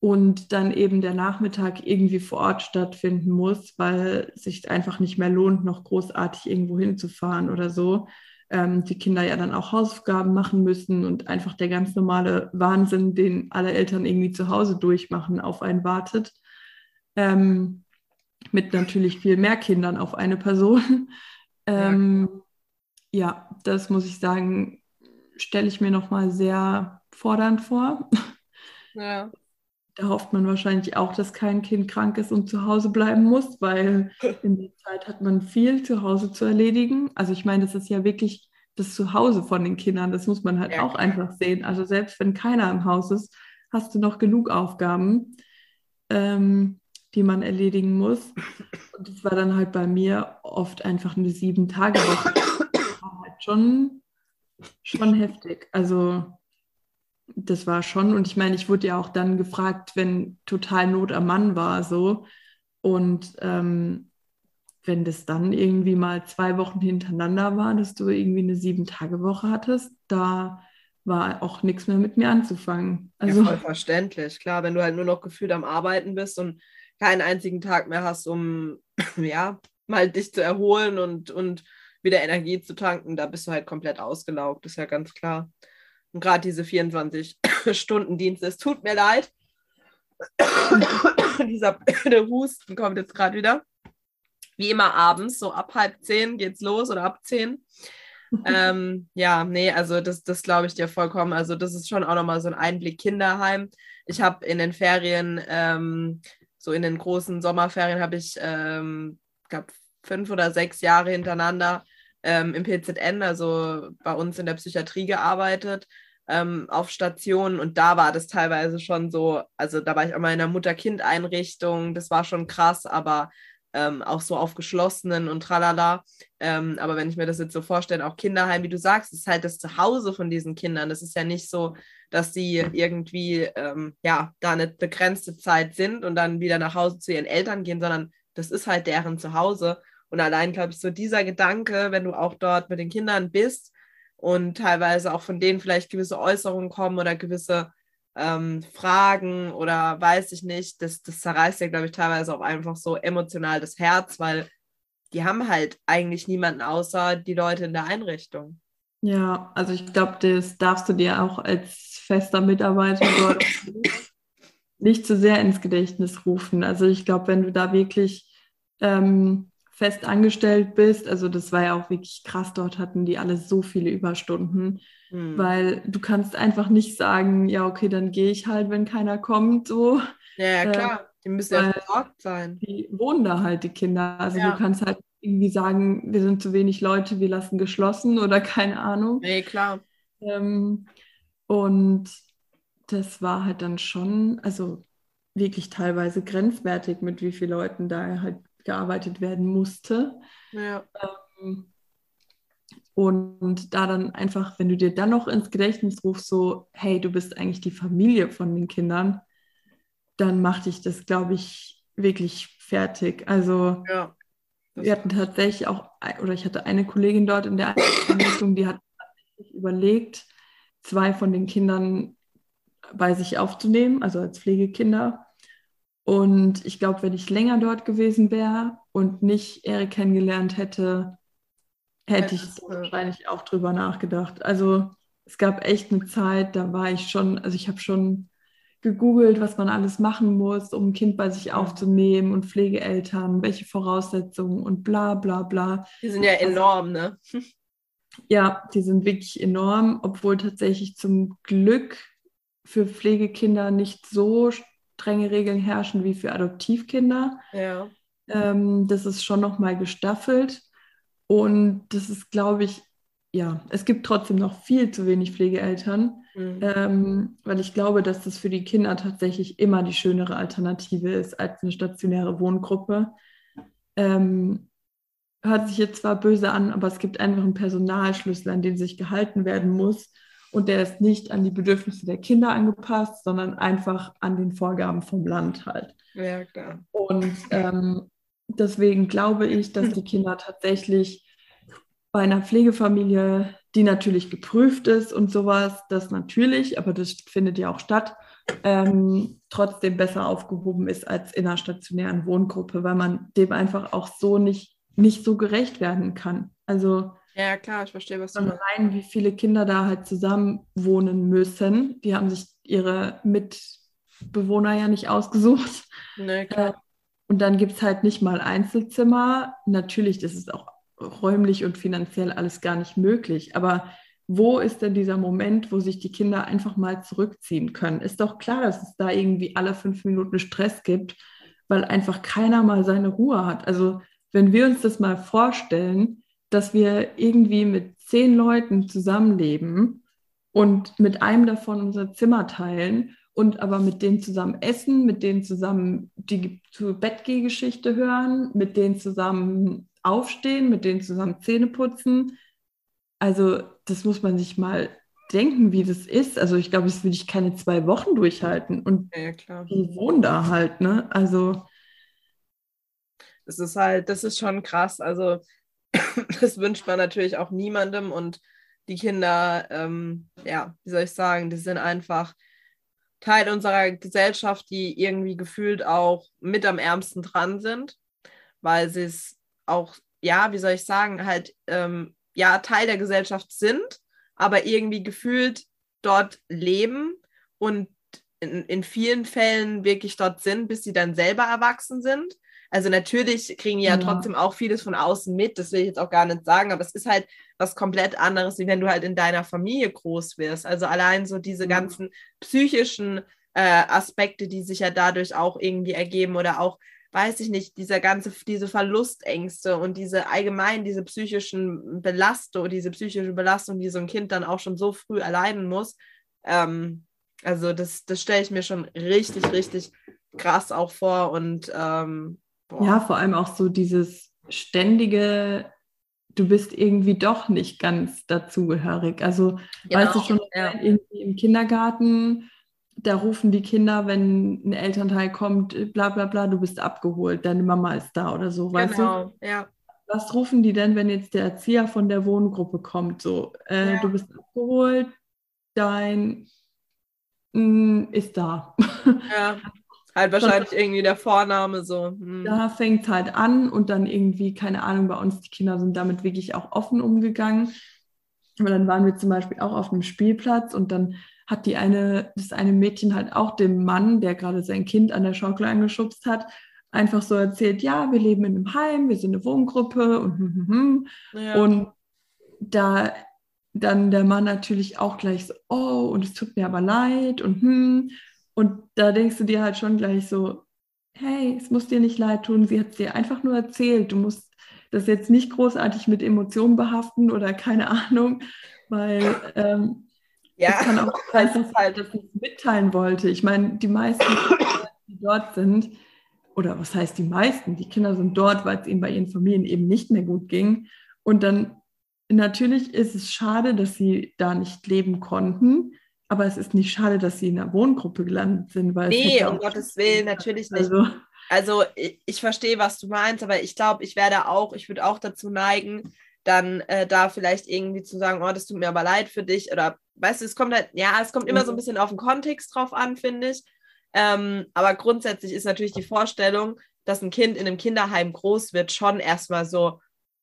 und dann eben der Nachmittag irgendwie vor Ort stattfinden muss, weil sich einfach nicht mehr lohnt, noch großartig irgendwo hinzufahren oder so. Ähm, die Kinder ja dann auch Hausaufgaben machen müssen und einfach der ganz normale Wahnsinn, den alle Eltern irgendwie zu Hause durchmachen, auf einen wartet. Ähm, mit natürlich viel mehr Kindern auf eine Person. Ähm, ja, ja, das muss ich sagen, stelle ich mir nochmal sehr fordernd vor. Ja. Da hofft man wahrscheinlich auch, dass kein Kind krank ist und zu Hause bleiben muss, weil in der Zeit hat man viel zu Hause zu erledigen. Also ich meine, das ist ja wirklich das Zuhause von den Kindern. Das muss man halt ja. auch einfach sehen. Also selbst wenn keiner im Haus ist, hast du noch genug Aufgaben. Ähm, die man erledigen muss. Und das war dann halt bei mir oft einfach eine Sieben-Tage-Woche. war halt schon, schon heftig. Also das war schon, und ich meine, ich wurde ja auch dann gefragt, wenn total Not am Mann war, so. Und ähm, wenn das dann irgendwie mal zwei Wochen hintereinander war, dass du irgendwie eine Sieben-Tage-Woche hattest, da war auch nichts mehr mit mir anzufangen. Also, ja, voll verständlich. Klar, wenn du halt nur noch gefühlt am Arbeiten bist und keinen einzigen Tag mehr hast, um ja, mal dich zu erholen und, und wieder Energie zu tanken, da bist du halt komplett ausgelaugt, ist ja ganz klar. Und gerade diese 24-Stunden-Dienste, es tut mir leid. Dieser Husten kommt jetzt gerade wieder. Wie immer abends, so ab halb zehn geht's los oder ab zehn. ähm, ja, nee, also das, das glaube ich dir vollkommen. Also das ist schon auch nochmal so ein Einblick Kinderheim. Ich habe in den Ferien ähm, so in den großen Sommerferien habe ich, ähm, glaube fünf oder sechs Jahre hintereinander ähm, im PZN, also bei uns in der Psychiatrie gearbeitet, ähm, auf Stationen und da war das teilweise schon so, also da war ich auch mal in der Mutter-Kind-Einrichtung, das war schon krass, aber ähm, auch so auf geschlossenen und tralala. Ähm, aber wenn ich mir das jetzt so vorstelle, auch Kinderheim, wie du sagst, ist halt das Zuhause von diesen Kindern. Das ist ja nicht so, dass sie irgendwie ähm, ja da eine begrenzte Zeit sind und dann wieder nach Hause zu ihren Eltern gehen, sondern das ist halt deren Zuhause. Und allein, glaube ich, so dieser Gedanke, wenn du auch dort mit den Kindern bist und teilweise auch von denen vielleicht gewisse Äußerungen kommen oder gewisse ähm, Fragen oder weiß ich nicht, das, das zerreißt ja, glaube ich, teilweise auch einfach so emotional das Herz, weil die haben halt eigentlich niemanden außer die Leute in der Einrichtung. Ja, also ich glaube, das darfst du dir auch als fester Mitarbeiter dort nicht zu sehr ins Gedächtnis rufen. Also ich glaube, wenn du da wirklich ähm, fest angestellt bist, also das war ja auch wirklich krass, dort hatten die alle so viele Überstunden, hm. weil du kannst einfach nicht sagen, ja, okay, dann gehe ich halt, wenn keiner kommt, so. Ja, ja äh, klar, die müssen ja versorgt sein. Die wohnen da halt, die Kinder, also ja. du kannst halt irgendwie sagen, wir sind zu wenig Leute, wir lassen geschlossen oder keine Ahnung. Nee, klar. Ähm, und das war halt dann schon, also wirklich teilweise grenzwertig, mit wie vielen Leuten da halt gearbeitet werden musste. Ja. Ähm, und da dann einfach, wenn du dir dann noch ins Gedächtnis rufst, so, hey, du bist eigentlich die Familie von den Kindern, dann macht dich das, glaube ich, wirklich fertig. Also ja, wir hatten tatsächlich auch, oder ich hatte eine Kollegin dort in der Einrichtung, die hat überlegt, zwei von den Kindern bei sich aufzunehmen, also als Pflegekinder. Und ich glaube, wenn ich länger dort gewesen wäre und nicht Erik kennengelernt hätte, hätte ich wahrscheinlich auch drüber nachgedacht. Also es gab echt eine Zeit, da war ich schon, also ich habe schon gegoogelt, was man alles machen muss, um ein Kind bei sich aufzunehmen und Pflegeeltern, welche Voraussetzungen und bla bla bla. Die sind ja enorm, ne? Ja, die sind wirklich enorm, obwohl tatsächlich zum Glück für Pflegekinder nicht so strenge Regeln herrschen wie für Adoptivkinder. Ja. Ähm, das ist schon nochmal gestaffelt. Und das ist, glaube ich, ja, es gibt trotzdem noch viel zu wenig Pflegeeltern, mhm. ähm, weil ich glaube, dass das für die Kinder tatsächlich immer die schönere Alternative ist als eine stationäre Wohngruppe. Ähm, hört sich jetzt zwar böse an, aber es gibt einfach einen Personalschlüssel, an den sich gehalten werden muss und der ist nicht an die Bedürfnisse der Kinder angepasst, sondern einfach an den Vorgaben vom Land halt. Ja, klar. Und ähm, deswegen glaube ich, dass die Kinder tatsächlich bei einer Pflegefamilie, die natürlich geprüft ist und sowas, das natürlich, aber das findet ja auch statt, ähm, trotzdem besser aufgehoben ist als in einer stationären Wohngruppe, weil man dem einfach auch so nicht, nicht so gerecht werden kann. Also ja, klar, ich verstehe, was du meinst. Rein, wie viele Kinder da halt zusammen wohnen müssen. Die haben sich ihre Mitbewohner ja nicht ausgesucht. Nee, klar. Äh, und dann gibt es halt nicht mal Einzelzimmer. Natürlich, das ist auch räumlich und finanziell alles gar nicht möglich. Aber wo ist denn dieser Moment, wo sich die Kinder einfach mal zurückziehen können? Ist doch klar, dass es da irgendwie alle fünf Minuten Stress gibt, weil einfach keiner mal seine Ruhe hat. Also wenn wir uns das mal vorstellen, dass wir irgendwie mit zehn Leuten zusammenleben und mit einem davon unser Zimmer teilen und aber mit denen zusammen essen, mit denen zusammen die Bettgehgeschichte hören, mit denen zusammen aufstehen, mit denen zusammen Zähne putzen. Also das muss man sich mal denken, wie das ist. Also ich glaube, das würde ich keine zwei Wochen durchhalten. Und ja, klar. die wohnen da halt, ne? Also das ist halt, das ist schon krass. Also das wünscht man natürlich auch niemandem und die Kinder, ähm, ja, wie soll ich sagen, die sind einfach Teil unserer Gesellschaft, die irgendwie gefühlt auch mit am ärmsten dran sind, weil sie es auch, ja, wie soll ich sagen, halt, ähm, ja, Teil der Gesellschaft sind, aber irgendwie gefühlt dort leben und in, in vielen Fällen wirklich dort sind, bis sie dann selber erwachsen sind. Also natürlich kriegen die ja, ja, trotzdem auch vieles von außen mit, das will ich jetzt auch gar nicht sagen, aber es ist halt was komplett anderes, wie wenn du halt in deiner Familie groß wirst. Also allein so diese ja. ganzen psychischen äh, Aspekte, die sich ja dadurch auch irgendwie ergeben oder auch, weiß ich nicht, dieser ganze, diese Verlustängste und diese allgemein, diese psychischen Belastung, diese psychische Belastung, die so ein Kind dann auch schon so früh erleiden muss. Ähm, also das, das stelle ich mir schon richtig, richtig krass auch vor und ähm, Boah. Ja, vor allem auch so dieses ständige, du bist irgendwie doch nicht ganz dazugehörig. Also genau, weißt du schon, ja. irgendwie im Kindergarten, da rufen die Kinder, wenn ein Elternteil kommt, bla bla bla, du bist abgeholt, deine Mama ist da oder so, weißt genau, du? ja. Was rufen die denn, wenn jetzt der Erzieher von der Wohngruppe kommt? So, äh, ja. du bist abgeholt, dein mm, ist da. Ja. Halt wahrscheinlich das, irgendwie der Vorname so. Hm. Da fängt es halt an und dann irgendwie, keine Ahnung, bei uns, die Kinder sind damit wirklich auch offen umgegangen. Aber dann waren wir zum Beispiel auch auf einem Spielplatz und dann hat die eine, das eine Mädchen halt auch dem Mann, der gerade sein Kind an der Schaukel angeschubst hat, einfach so erzählt, ja, wir leben in einem Heim, wir sind eine Wohngruppe und, hm, hm, hm. Ja. und da dann der Mann natürlich auch gleich so, oh, und es tut mir aber leid und hm. Und da denkst du dir halt schon gleich so, hey, es muss dir nicht leid tun, sie hat es dir einfach nur erzählt. Du musst das jetzt nicht großartig mit Emotionen behaften oder keine Ahnung, weil ähm, ja. es kann auch sein, dass halt das nicht mitteilen wollte. Ich meine, die meisten, die dort sind, oder was heißt die meisten, die Kinder sind dort, weil es ihnen bei ihren Familien eben nicht mehr gut ging. Und dann natürlich ist es schade, dass sie da nicht leben konnten. Aber es ist nicht schade, dass sie in einer Wohngruppe gelandet sind. Weil nee, um Gottes Willen, natürlich nicht. Also, also ich, ich, verstehe, was du meinst, aber ich glaube, ich werde auch, ich würde auch dazu neigen, dann äh, da vielleicht irgendwie zu sagen, oh, das tut mir aber leid für dich. Oder weißt du, es kommt halt, ja, es kommt immer so ein bisschen auf den Kontext drauf an, finde ich. Ähm, aber grundsätzlich ist natürlich die Vorstellung, dass ein Kind in einem Kinderheim groß wird, schon erstmal so,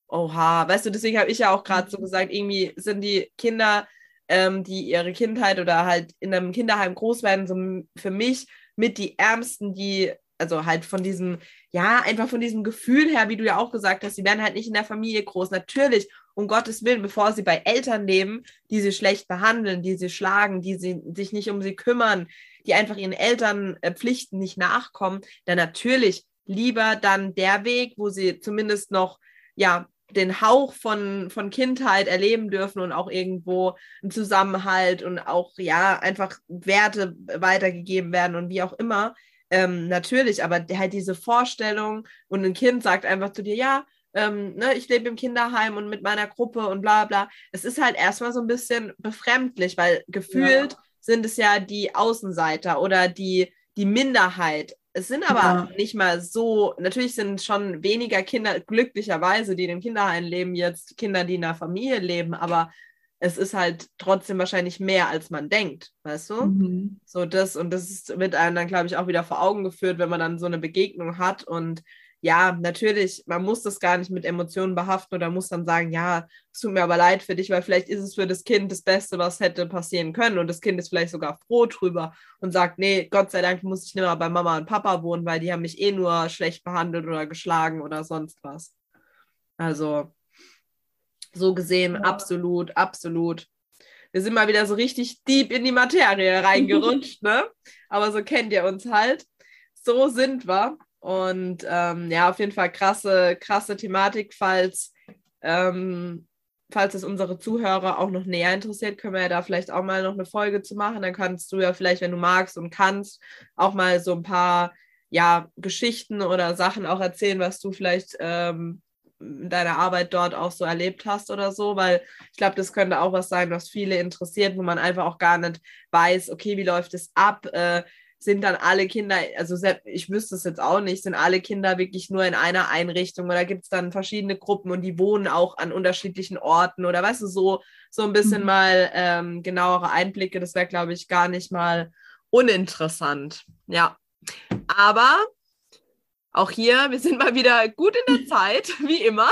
oha, weißt du, deswegen habe ich ja auch gerade so mhm. gesagt, irgendwie sind die Kinder ähm, die ihre Kindheit oder halt in einem Kinderheim groß werden, so für mich mit die Ärmsten, die, also halt von diesem, ja, einfach von diesem Gefühl her, wie du ja auch gesagt hast, sie werden halt nicht in der Familie groß. Natürlich, um Gottes Willen, bevor sie bei Eltern leben, die sie schlecht behandeln, die sie schlagen, die sie, sich nicht um sie kümmern, die einfach ihren Elternpflichten nicht nachkommen, dann natürlich lieber dann der Weg, wo sie zumindest noch ja den Hauch von, von Kindheit erleben dürfen und auch irgendwo einen Zusammenhalt und auch ja einfach Werte weitergegeben werden und wie auch immer. Ähm, natürlich, aber halt diese Vorstellung und ein Kind sagt einfach zu dir, ja, ähm, ne, ich lebe im Kinderheim und mit meiner Gruppe und bla bla. Es ist halt erstmal so ein bisschen befremdlich, weil gefühlt ja. sind es ja die Außenseiter oder die, die Minderheit es sind aber ja. nicht mal so, natürlich sind schon weniger Kinder, glücklicherweise, die in den Kinderheim leben, jetzt Kinder, die in einer Familie leben, aber es ist halt trotzdem wahrscheinlich mehr, als man denkt, weißt du? Mhm. So das und das ist, wird einem dann, glaube ich, auch wieder vor Augen geführt, wenn man dann so eine Begegnung hat und ja, natürlich, man muss das gar nicht mit Emotionen behaften oder muss dann sagen, ja, es tut mir aber leid für dich, weil vielleicht ist es für das Kind das Beste, was hätte passieren können und das Kind ist vielleicht sogar froh drüber und sagt, nee, Gott sei Dank muss ich nicht mehr bei Mama und Papa wohnen, weil die haben mich eh nur schlecht behandelt oder geschlagen oder sonst was. Also, so gesehen, ja. absolut, absolut. Wir sind mal wieder so richtig deep in die Materie reingerutscht, ne? Aber so kennt ihr uns halt. So sind wir. Und ähm, ja, auf jeden Fall krasse, krasse Thematik, falls, ähm, falls es unsere Zuhörer auch noch näher interessiert, können wir ja da vielleicht auch mal noch eine Folge zu machen. Dann kannst du ja vielleicht, wenn du magst und kannst, auch mal so ein paar ja, Geschichten oder Sachen auch erzählen, was du vielleicht ähm, in deiner Arbeit dort auch so erlebt hast oder so, weil ich glaube, das könnte auch was sein, was viele interessiert, wo man einfach auch gar nicht weiß, okay, wie läuft es ab, äh, sind dann alle Kinder, also ich wüsste es jetzt auch nicht, sind alle Kinder wirklich nur in einer Einrichtung oder gibt es dann verschiedene Gruppen und die wohnen auch an unterschiedlichen Orten oder weißt du, so, so ein bisschen mhm. mal ähm, genauere Einblicke, das wäre, glaube ich, gar nicht mal uninteressant. Ja, aber auch hier, wir sind mal wieder gut in der Zeit, wie immer.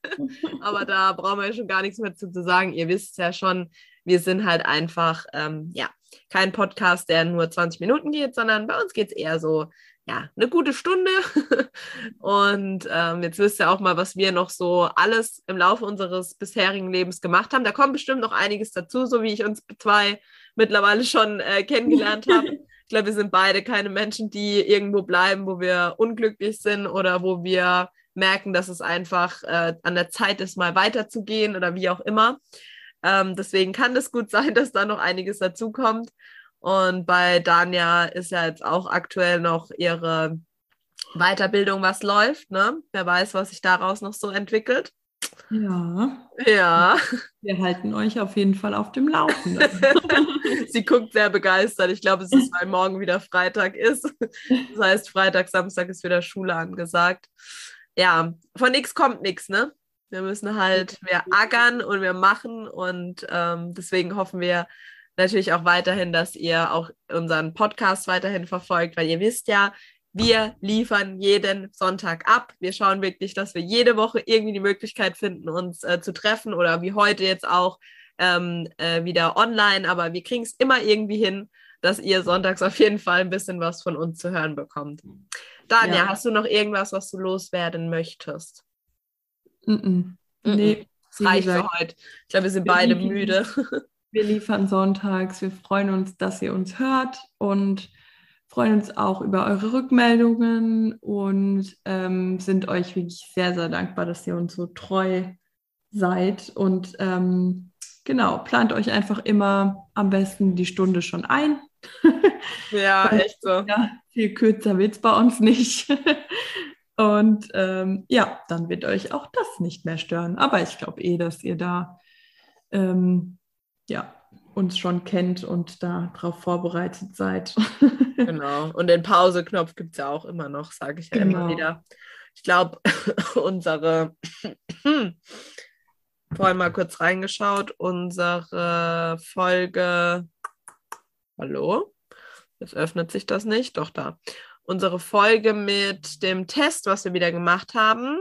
aber da brauchen wir ja schon gar nichts mehr zu, zu sagen. Ihr wisst ja schon, wir sind halt einfach, ähm, ja, kein Podcast, der nur 20 Minuten geht, sondern bei uns geht es eher so, ja, eine gute Stunde. und ähm, jetzt wisst ihr auch mal, was wir noch so alles im Laufe unseres bisherigen Lebens gemacht haben. Da kommt bestimmt noch einiges dazu, so wie ich uns zwei mittlerweile schon äh, kennengelernt habe. Ich glaube, wir sind beide keine Menschen, die irgendwo bleiben, wo wir unglücklich sind oder wo wir merken, dass es einfach äh, an der Zeit ist, mal weiterzugehen oder wie auch immer. Ähm, deswegen kann es gut sein, dass da noch einiges dazukommt. Und bei Dania ist ja jetzt auch aktuell noch ihre Weiterbildung, was läuft. Ne? Wer weiß, was sich daraus noch so entwickelt. Ja. Ja. Wir halten euch auf jeden Fall auf dem Laufenden. Sie guckt sehr begeistert. Ich glaube, es ist, weil morgen wieder Freitag ist. Das heißt, Freitag, Samstag ist wieder Schule angesagt. Ja, von nichts kommt nichts, ne? Wir müssen halt, wir ackern und wir machen und ähm, deswegen hoffen wir natürlich auch weiterhin, dass ihr auch unseren Podcast weiterhin verfolgt, weil ihr wisst ja, wir liefern jeden Sonntag ab. Wir schauen wirklich, dass wir jede Woche irgendwie die Möglichkeit finden, uns äh, zu treffen oder wie heute jetzt auch ähm, äh, wieder online, aber wir kriegen es immer irgendwie hin, dass ihr sonntags auf jeden Fall ein bisschen was von uns zu hören bekommt. Daniel, ja. hast du noch irgendwas, was du loswerden möchtest? Mm -mm. Nee. Das reicht für heute. Ich glaube, wir sind wir beide müde. Wir liefern sonntags. Wir freuen uns, dass ihr uns hört und freuen uns auch über eure Rückmeldungen und ähm, sind euch wirklich sehr, sehr dankbar, dass ihr uns so treu seid. Und ähm, genau, plant euch einfach immer am besten die Stunde schon ein. Ja, echt so. Ja, viel kürzer wird es bei uns nicht. Und ähm, ja, dann wird euch auch das nicht mehr stören. Aber ich glaube eh, dass ihr da ähm, ja, uns schon kennt und darauf vorbereitet seid. genau. Und den Pause-Knopf gibt es ja auch immer noch, sage ich ja genau. immer wieder. Ich glaube, unsere, vorhin mal kurz reingeschaut, unsere Folge, hallo? Jetzt öffnet sich das nicht, doch da unsere Folge mit dem Test, was wir wieder gemacht haben.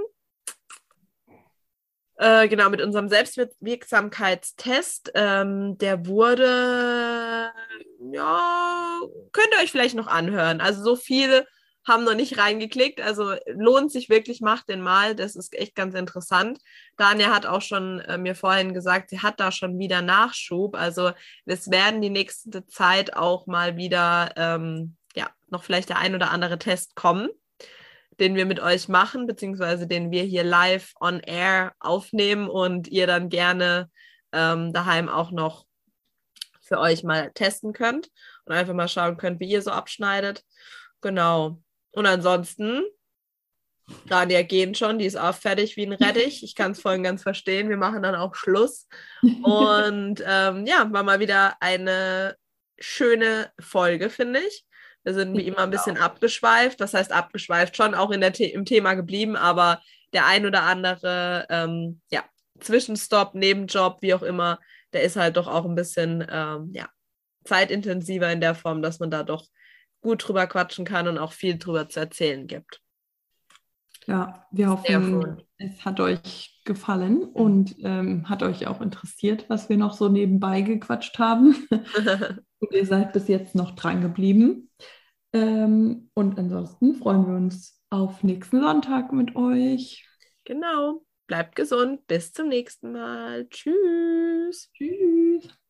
Äh, genau, mit unserem Selbstwirksamkeitstest. Ähm, der wurde, ja, könnt ihr euch vielleicht noch anhören. Also so viele haben noch nicht reingeklickt. Also lohnt sich wirklich, macht den mal. Das ist echt ganz interessant. Daniel hat auch schon äh, mir vorhin gesagt, sie hat da schon wieder Nachschub. Also es werden die nächste Zeit auch mal wieder ähm, ja, noch vielleicht der ein oder andere Test kommen, den wir mit euch machen, beziehungsweise den wir hier live on air aufnehmen und ihr dann gerne ähm, daheim auch noch für euch mal testen könnt und einfach mal schauen könnt, wie ihr so abschneidet. Genau. Und ansonsten, Dania gehen schon, die ist auch fertig wie ein Rettich. Ich kann es vorhin ganz verstehen. Wir machen dann auch Schluss. Und ähm, ja, war mal wieder eine schöne Folge, finde ich. Wir sind wie immer ein bisschen abgeschweift. Das heißt, abgeschweift schon auch in der The im Thema geblieben, aber der ein oder andere ähm, ja, Zwischenstopp, Nebenjob, wie auch immer, der ist halt doch auch ein bisschen ähm, ja, zeitintensiver in der Form, dass man da doch gut drüber quatschen kann und auch viel drüber zu erzählen gibt. Ja, wir hoffen, es hat euch gefallen und ähm, hat euch auch interessiert, was wir noch so nebenbei gequatscht haben. und ihr seid bis jetzt noch dran geblieben. Ähm, und ansonsten freuen wir uns auf nächsten Sonntag mit euch. Genau. Bleibt gesund. Bis zum nächsten Mal. Tschüss. Tschüss.